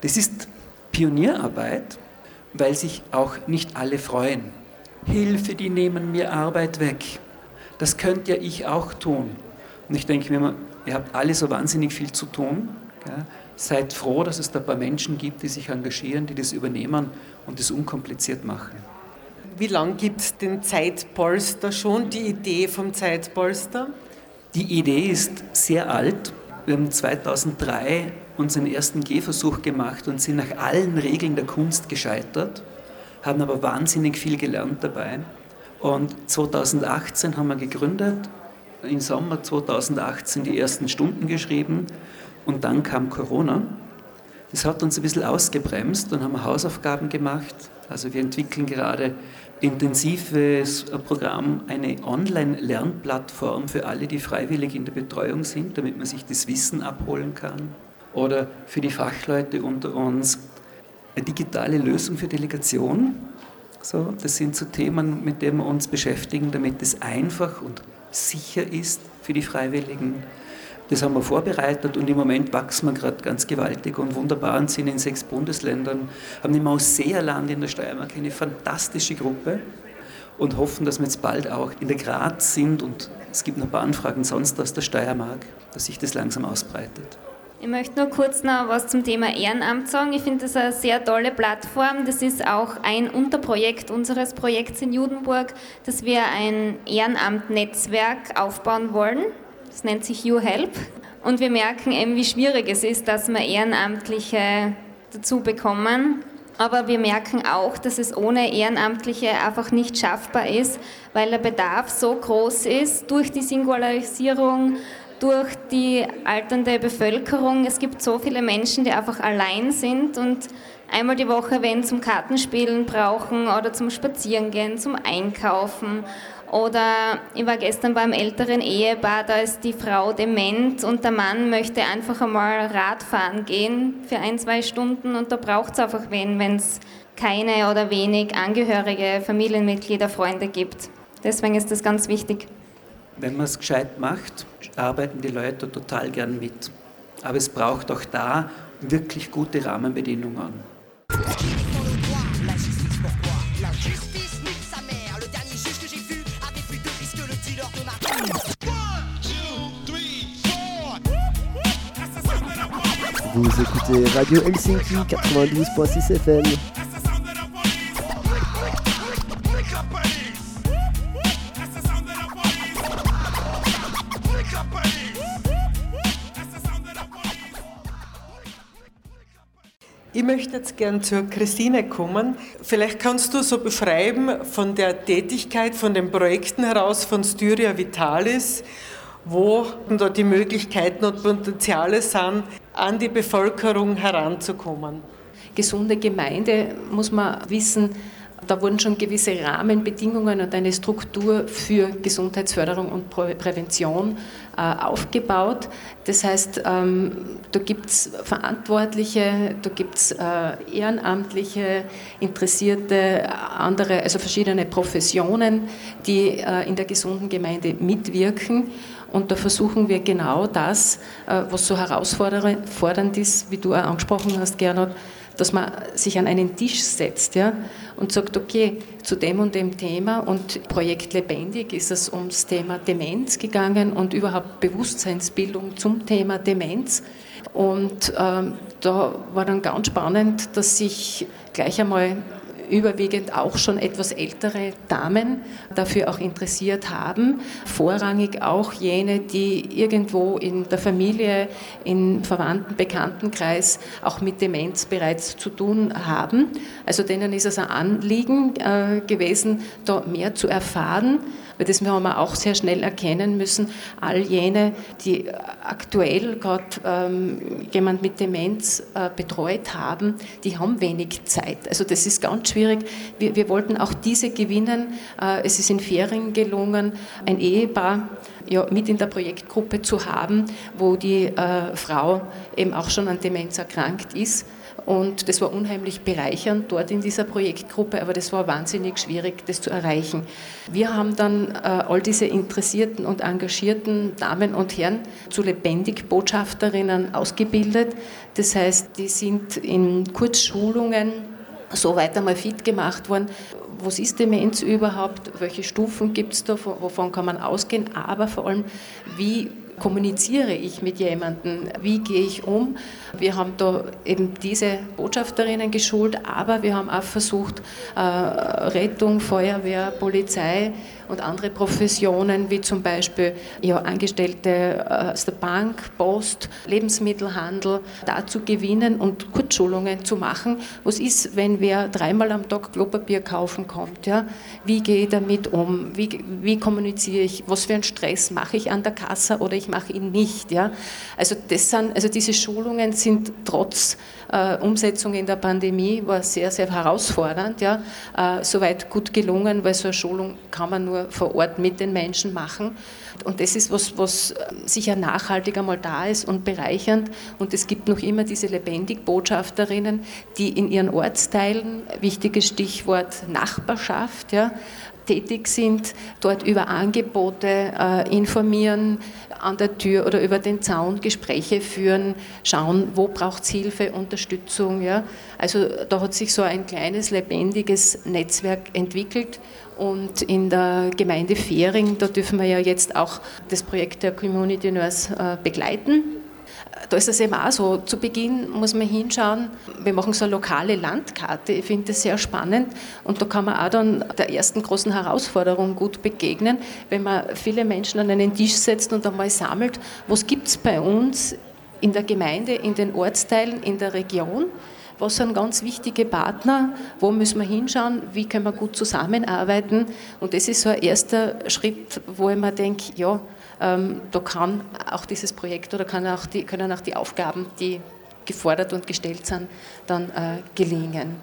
Das ist Pionierarbeit, weil sich auch nicht alle freuen. Hilfe, die nehmen mir Arbeit weg. Das könnte ja ich auch tun. Und ich denke mir immer, ihr habt alle so wahnsinnig viel zu tun. Gell? Seid froh, dass es da ein paar Menschen gibt, die sich engagieren, die das übernehmen und das unkompliziert machen. Wie lange gibt es den Zeitpolster schon, die Idee vom Zeitpolster? Die Idee ist sehr alt. Wir haben 2003 unseren ersten Gehversuch gemacht und sind nach allen Regeln der Kunst gescheitert, haben aber wahnsinnig viel gelernt dabei. Und 2018 haben wir gegründet, im Sommer 2018 die ersten Stunden geschrieben und dann kam Corona. Das hat uns ein bisschen ausgebremst und haben Hausaufgaben gemacht. Also wir entwickeln gerade intensives Programm, eine Online-Lernplattform für alle, die freiwillig in der Betreuung sind, damit man sich das Wissen abholen kann oder für die Fachleute unter uns eine digitale Lösung für Delegation. So, das sind so Themen, mit denen wir uns beschäftigen, damit es einfach und sicher ist für die Freiwilligen. Das haben wir vorbereitet und im Moment wachsen wir gerade ganz gewaltig und wunderbar und sind in sechs Bundesländern, haben im Ausseerland in der Steiermark eine fantastische Gruppe und hoffen, dass wir jetzt bald auch in der Graz sind und es gibt noch ein paar Anfragen sonst aus der Steiermark, dass sich das langsam ausbreitet. Ich möchte nur kurz noch was zum Thema Ehrenamt sagen. Ich finde das eine sehr tolle Plattform. Das ist auch ein Unterprojekt unseres Projekts in Judenburg, dass wir ein Ehrenamtnetzwerk aufbauen wollen. Das nennt sich YouHelp. Und wir merken eben, wie schwierig es ist, dass wir Ehrenamtliche dazu bekommen. Aber wir merken auch, dass es ohne Ehrenamtliche einfach nicht schaffbar ist, weil der Bedarf so groß ist durch die Singularisierung, durch die alternde Bevölkerung. Es gibt so viele Menschen, die einfach allein sind und einmal die Woche wenn zum Kartenspielen brauchen oder zum Spazierengehen, zum Einkaufen. Oder ich war gestern beim älteren Ehepaar, da ist die Frau dement und der Mann möchte einfach einmal Radfahren gehen für ein, zwei Stunden und da braucht es einfach wen, wenn es keine oder wenig Angehörige, Familienmitglieder, Freunde gibt. Deswegen ist das ganz wichtig. Wenn man es gescheit macht, arbeiten die Leute total gern mit. Aber es braucht auch da wirklich gute Rahmenbedingungen. Vous écoutez Radio Helsinki 92.6 FM. Ich möchte jetzt gern zur Christine kommen. Vielleicht kannst du so beschreiben von der Tätigkeit, von den Projekten heraus von Styria Vitalis, wo da die Möglichkeiten und Potenziale sind, an die Bevölkerung heranzukommen. Gesunde Gemeinde muss man wissen, da wurden schon gewisse Rahmenbedingungen und eine Struktur für Gesundheitsförderung und Prävention äh, aufgebaut. Das heißt, ähm, da gibt es Verantwortliche, da gibt es äh, Ehrenamtliche, Interessierte, andere, also verschiedene Professionen, die äh, in der gesunden Gemeinde mitwirken. Und da versuchen wir genau das, was so herausfordernd ist, wie du auch angesprochen hast, Gernot, dass man sich an einen Tisch setzt ja, und sagt, okay, zu dem und dem Thema und Projekt Lebendig ist es ums Thema Demenz gegangen und überhaupt Bewusstseinsbildung zum Thema Demenz. Und ähm, da war dann ganz spannend, dass sich gleich einmal überwiegend auch schon etwas ältere Damen dafür auch interessiert haben. Vorrangig auch jene, die irgendwo in der Familie, im Verwandten, Bekanntenkreis auch mit Demenz bereits zu tun haben. Also denen ist es ein Anliegen äh, gewesen, da mehr zu erfahren weil das haben wir auch sehr schnell erkennen müssen, all jene, die aktuell gerade ähm, jemand mit Demenz äh, betreut haben, die haben wenig Zeit. Also das ist ganz schwierig. Wir, wir wollten auch diese gewinnen. Äh, es ist in Ferien gelungen, ein Ehepaar ja, mit in der Projektgruppe zu haben, wo die äh, Frau eben auch schon an Demenz erkrankt ist und das war unheimlich bereichernd dort in dieser Projektgruppe, aber das war wahnsinnig schwierig, das zu erreichen. Wir haben dann äh, all diese interessierten und engagierten Damen und Herren zu Lebendig-Botschafterinnen ausgebildet. Das heißt, die sind in Kurzschulungen so weit einmal fit gemacht worden. Was ist Demenz überhaupt? Welche Stufen gibt es da? Wovon kann man ausgehen? Aber vor allem, wie kommuniziere ich mit jemandem, wie gehe ich um. Wir haben da eben diese Botschafterinnen geschult, aber wir haben auch versucht, äh, Rettung, Feuerwehr, Polizei und andere Professionen, wie zum Beispiel ja, Angestellte äh, aus der Bank, Post, Lebensmittelhandel, da zu gewinnen und Kurzschulungen zu machen. Was ist, wenn wer dreimal am Tag Klopapier kaufen kommt? Ja? Wie gehe ich damit um? Wie, wie kommuniziere ich? Was für einen Stress mache ich an der Kasse oder ich mache ihn nicht? Ja? Also, das sind, also diese Schulungen sind trotz Umsetzung in der Pandemie war sehr, sehr herausfordernd. Ja? Äh, soweit gut gelungen, weil so eine Schulung kann man nur vor Ort mit den Menschen machen. Und das ist was, was sicher nachhaltig einmal da ist und bereichernd. Und es gibt noch immer diese Lebendig-Botschafterinnen, die in ihren Ortsteilen, wichtiges Stichwort Nachbarschaft, ja, tätig sind, dort über Angebote äh, informieren, an der Tür oder über den Zaun Gespräche führen, schauen, wo braucht es Hilfe, Unterstützung. Ja? Also da hat sich so ein kleines, lebendiges Netzwerk entwickelt. Und in der Gemeinde Fähring, da dürfen wir ja jetzt auch das Projekt der Community Nurse äh, begleiten da ist es eben auch so, zu Beginn muss man hinschauen, wir machen so eine lokale Landkarte, ich finde das sehr spannend. Und da kann man auch dann der ersten großen Herausforderung gut begegnen, wenn man viele Menschen an einen Tisch setzt und einmal sammelt, was gibt es bei uns in der Gemeinde, in den Ortsteilen, in der Region, was sind ganz wichtige Partner, wo müssen wir hinschauen, wie können wir gut zusammenarbeiten. Und das ist so ein erster Schritt, wo ich mir denke, ja, ähm, da kann auch dieses Projekt oder kann auch die, können auch die Aufgaben, die gefordert und gestellt sind, dann äh, gelingen.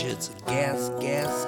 It's gas, gas,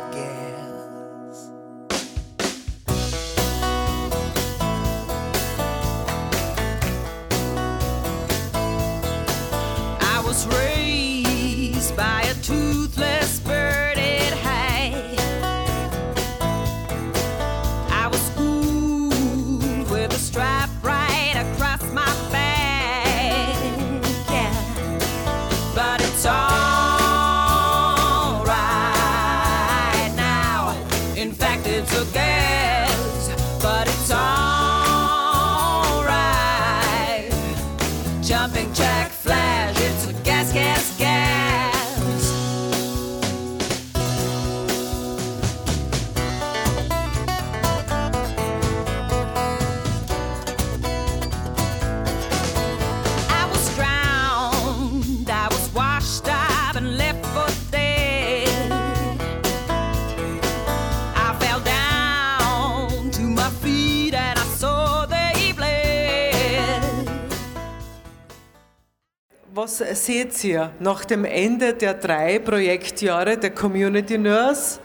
Was seht ihr nach dem Ende der drei Projektjahre der Community Nurse?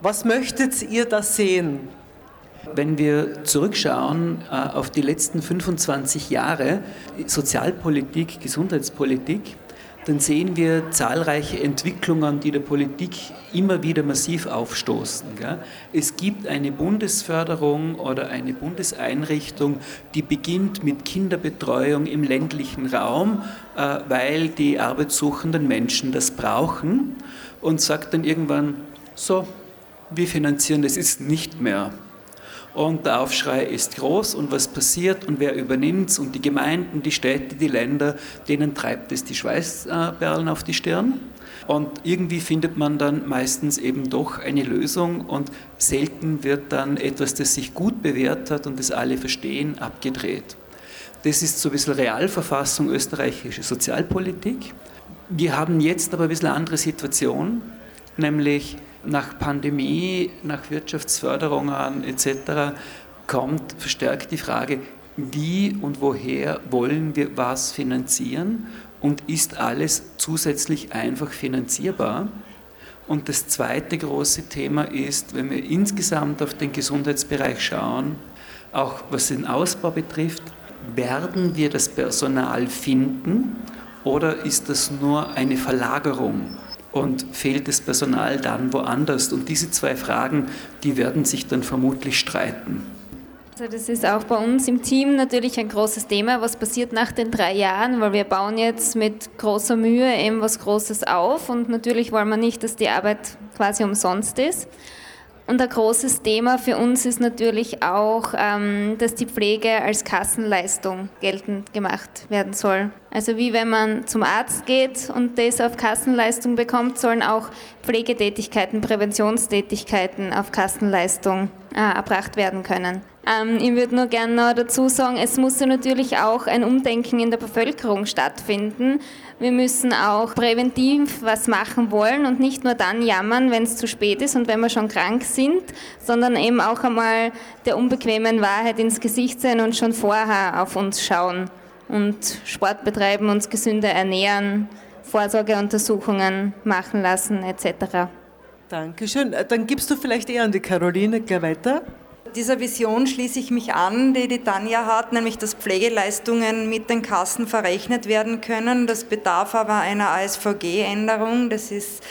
Was möchtet ihr da sehen? Wenn wir zurückschauen äh, auf die letzten 25 Jahre Sozialpolitik, Gesundheitspolitik, dann sehen wir zahlreiche Entwicklungen, die der Politik immer wieder massiv aufstoßen. Es gibt eine Bundesförderung oder eine Bundeseinrichtung, die beginnt mit Kinderbetreuung im ländlichen Raum, äh, weil die arbeitssuchenden Menschen das brauchen und sagt dann irgendwann, so, wir finanzieren das ist nicht mehr. Und der Aufschrei ist groß und was passiert und wer übernimmt es und die Gemeinden, die Städte, die Länder, denen treibt es die Schweißperlen auf die Stirn. Und irgendwie findet man dann meistens eben doch eine Lösung und selten wird dann etwas, das sich gut bewährt hat und das alle verstehen, abgedreht. Das ist so ein bisschen Realverfassung österreichische Sozialpolitik. Wir haben jetzt aber ein bisschen eine andere Situation, nämlich nach Pandemie, nach Wirtschaftsförderungen etc. kommt verstärkt die Frage, wie und woher wollen wir was finanzieren und ist alles zusätzlich einfach finanzierbar? Und das zweite große Thema ist, wenn wir insgesamt auf den Gesundheitsbereich schauen, auch was den Ausbau betrifft, werden wir das Personal finden oder ist das nur eine Verlagerung? Und fehlt das Personal dann woanders? Und diese zwei Fragen, die werden sich dann vermutlich streiten. Also das ist auch bei uns im Team natürlich ein großes Thema. Was passiert nach den drei Jahren? Weil wir bauen jetzt mit großer Mühe eben was Großes auf und natürlich wollen wir nicht, dass die Arbeit quasi umsonst ist. Und ein großes Thema für uns ist natürlich auch, ähm, dass die Pflege als Kassenleistung geltend gemacht werden soll. Also wie wenn man zum Arzt geht und das auf Kassenleistung bekommt, sollen auch Pflegetätigkeiten, Präventionstätigkeiten auf Kassenleistung äh, erbracht werden können. Ähm, ich würde nur gerne noch dazu sagen, es muss ja natürlich auch ein Umdenken in der Bevölkerung stattfinden. Wir müssen auch präventiv was machen wollen und nicht nur dann jammern, wenn es zu spät ist und wenn wir schon krank sind, sondern eben auch einmal der unbequemen Wahrheit ins Gesicht sehen und schon vorher auf uns schauen und Sport betreiben, uns gesünder ernähren, Vorsorgeuntersuchungen machen lassen etc. Dankeschön. Dann gibst du vielleicht eher an die Caroline gleich weiter. Dieser Vision schließe ich mich an, die die Tanja hat, nämlich dass Pflegeleistungen mit den Kassen verrechnet werden können. Das bedarf aber einer ASVG-Änderung. Das ist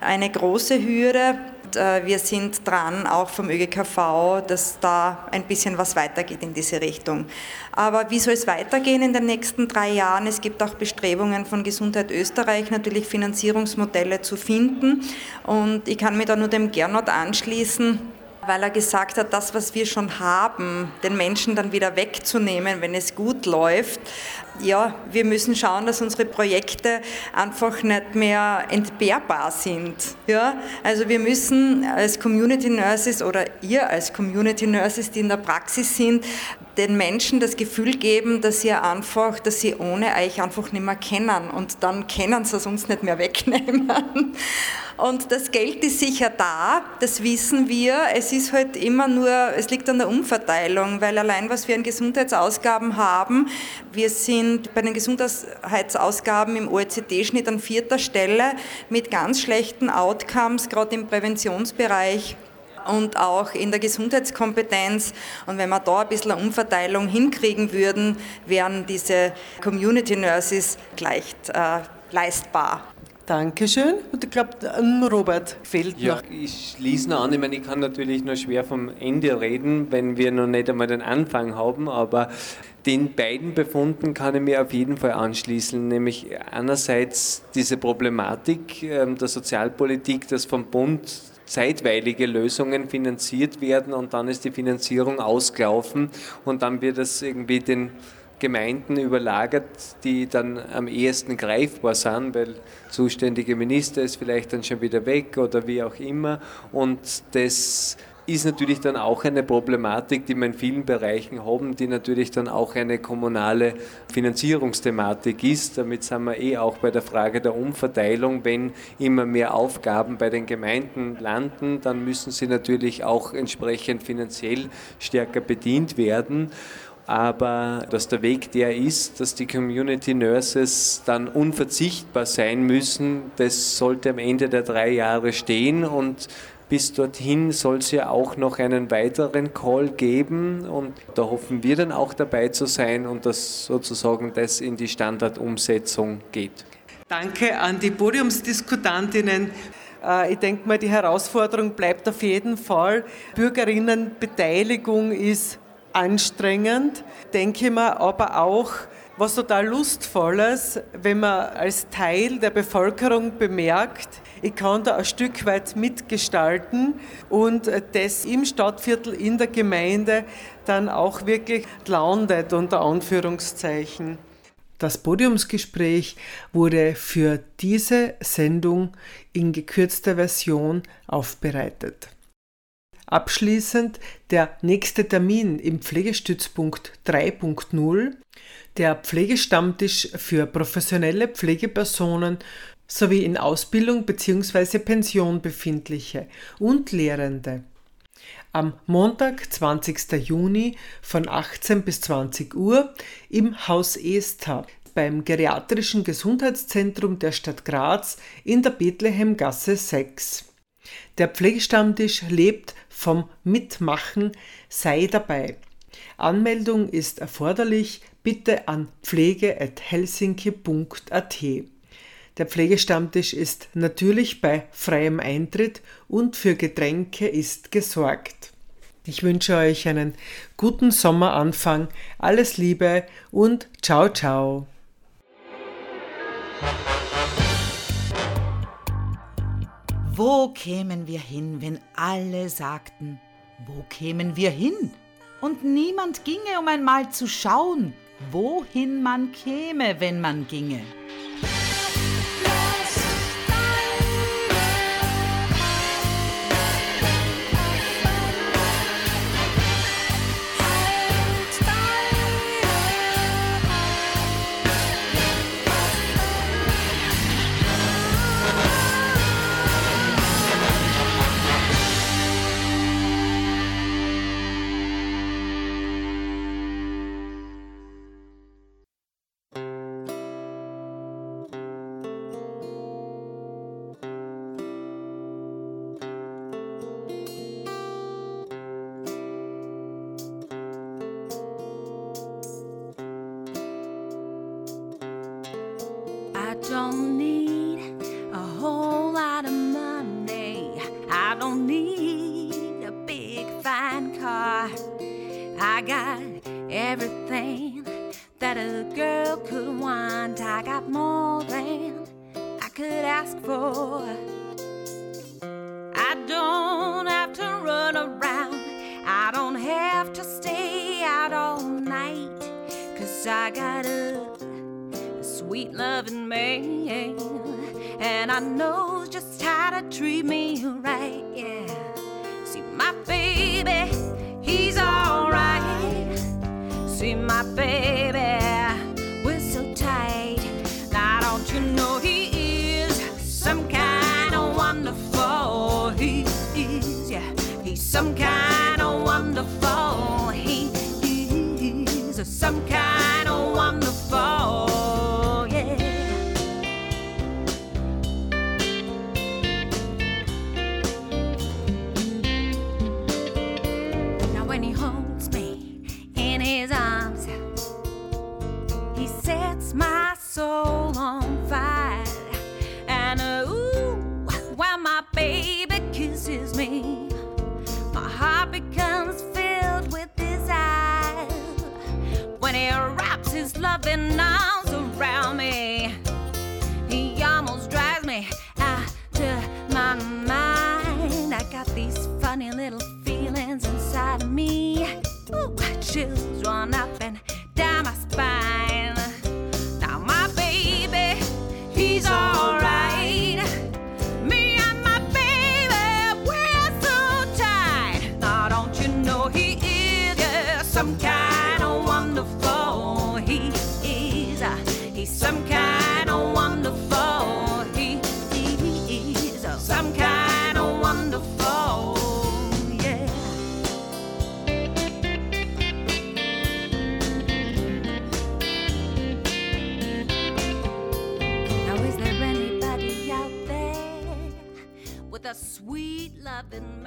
eine große Hürde. Wir sind dran, auch vom ÖGKV, dass da ein bisschen was weitergeht in diese Richtung. Aber wie soll es weitergehen in den nächsten drei Jahren? Es gibt auch Bestrebungen von Gesundheit Österreich, natürlich Finanzierungsmodelle zu finden. Und ich kann mir da nur dem Gernot anschließen weil er gesagt hat, das, was wir schon haben, den Menschen dann wieder wegzunehmen, wenn es gut läuft. Ja, wir müssen schauen, dass unsere Projekte einfach nicht mehr entbehrbar sind. Ja, also wir müssen als Community Nurses oder ihr als Community Nurses, die in der Praxis sind, den Menschen das Gefühl geben, dass sie einfach, dass sie ohne euch einfach nicht mehr kennen und dann können sie es uns nicht mehr wegnehmen. Und das Geld ist sicher da, das wissen wir. Es ist halt immer nur, es liegt an der Umverteilung, weil allein was wir an Gesundheitsausgaben haben, wir sind bei den Gesundheitsausgaben im OECD-Schnitt an vierter Stelle mit ganz schlechten Outcomes, gerade im Präventionsbereich und auch in der Gesundheitskompetenz. Und wenn wir da ein bisschen eine Umverteilung hinkriegen würden, wären diese Community Nurses leicht äh, leistbar. Dankeschön. Und ich glaube, Robert fehlt ja, noch. Ich schließe noch an. Ich meine, ich kann natürlich nur schwer vom Ende reden, wenn wir noch nicht einmal den Anfang haben, aber den beiden Befunden kann ich mir auf jeden Fall anschließen, nämlich einerseits diese Problematik ähm, der Sozialpolitik, dass vom Bund zeitweilige Lösungen finanziert werden und dann ist die Finanzierung ausgelaufen und dann wird das irgendwie den Gemeinden überlagert, die dann am ehesten greifbar sind, weil zuständige Minister ist vielleicht dann schon wieder weg oder wie auch immer. Und das ist natürlich dann auch eine Problematik, die wir in vielen Bereichen haben, die natürlich dann auch eine kommunale Finanzierungsthematik ist. Damit sind wir eh auch bei der Frage der Umverteilung. Wenn immer mehr Aufgaben bei den Gemeinden landen, dann müssen sie natürlich auch entsprechend finanziell stärker bedient werden. aber dass der Weg der ist, dass die Community Nurses dann unverzichtbar sein müssen, das sollte am Ende der drei Jahre stehen und bis dorthin soll es ja auch noch einen weiteren Call geben und da hoffen wir dann auch dabei zu sein und dass sozusagen das in die Standardumsetzung geht. Danke an die Podiumsdiskutantinnen. Äh, ich denke mal, die Herausforderung bleibt auf jeden Fall. Bürgerinnenbeteiligung ist anstrengend, denke ich mir, aber auch was total Lustvolles, wenn man als Teil der Bevölkerung bemerkt, ich kann da ein Stück weit mitgestalten und das im Stadtviertel, in der Gemeinde dann auch wirklich landet, unter Anführungszeichen. Das Podiumsgespräch wurde für diese Sendung in gekürzter Version aufbereitet. Abschließend der nächste Termin im Pflegestützpunkt 3.0, der Pflegestammtisch für professionelle Pflegepersonen sowie in Ausbildung bzw. Pension befindliche und Lehrende. Am Montag, 20. Juni von 18 bis 20 Uhr im Haus Esther beim Geriatrischen Gesundheitszentrum der Stadt Graz in der Bethlehemgasse 6. Der Pflegestammtisch lebt vom Mitmachen, sei dabei. Anmeldung ist erforderlich, bitte an pflege.helsinki.at. Der Pflegestammtisch ist natürlich bei freiem Eintritt und für Getränke ist gesorgt. Ich wünsche euch einen guten Sommeranfang, alles Liebe und ciao ciao. Wo kämen wir hin, wenn alle sagten, wo kämen wir hin? Und niemand ginge, um einmal zu schauen, wohin man käme, wenn man ginge. And I know just how to treat me right, yeah. See, my baby, he's alright. See, my baby, we're so tight. Now, don't you know he is some kind of wonderful? He is, yeah, he's some kind of wonderful. He is some kind loving arms around me, he almost drives me out of my mind. I got these funny little feelings inside of me. Ooh, chills with a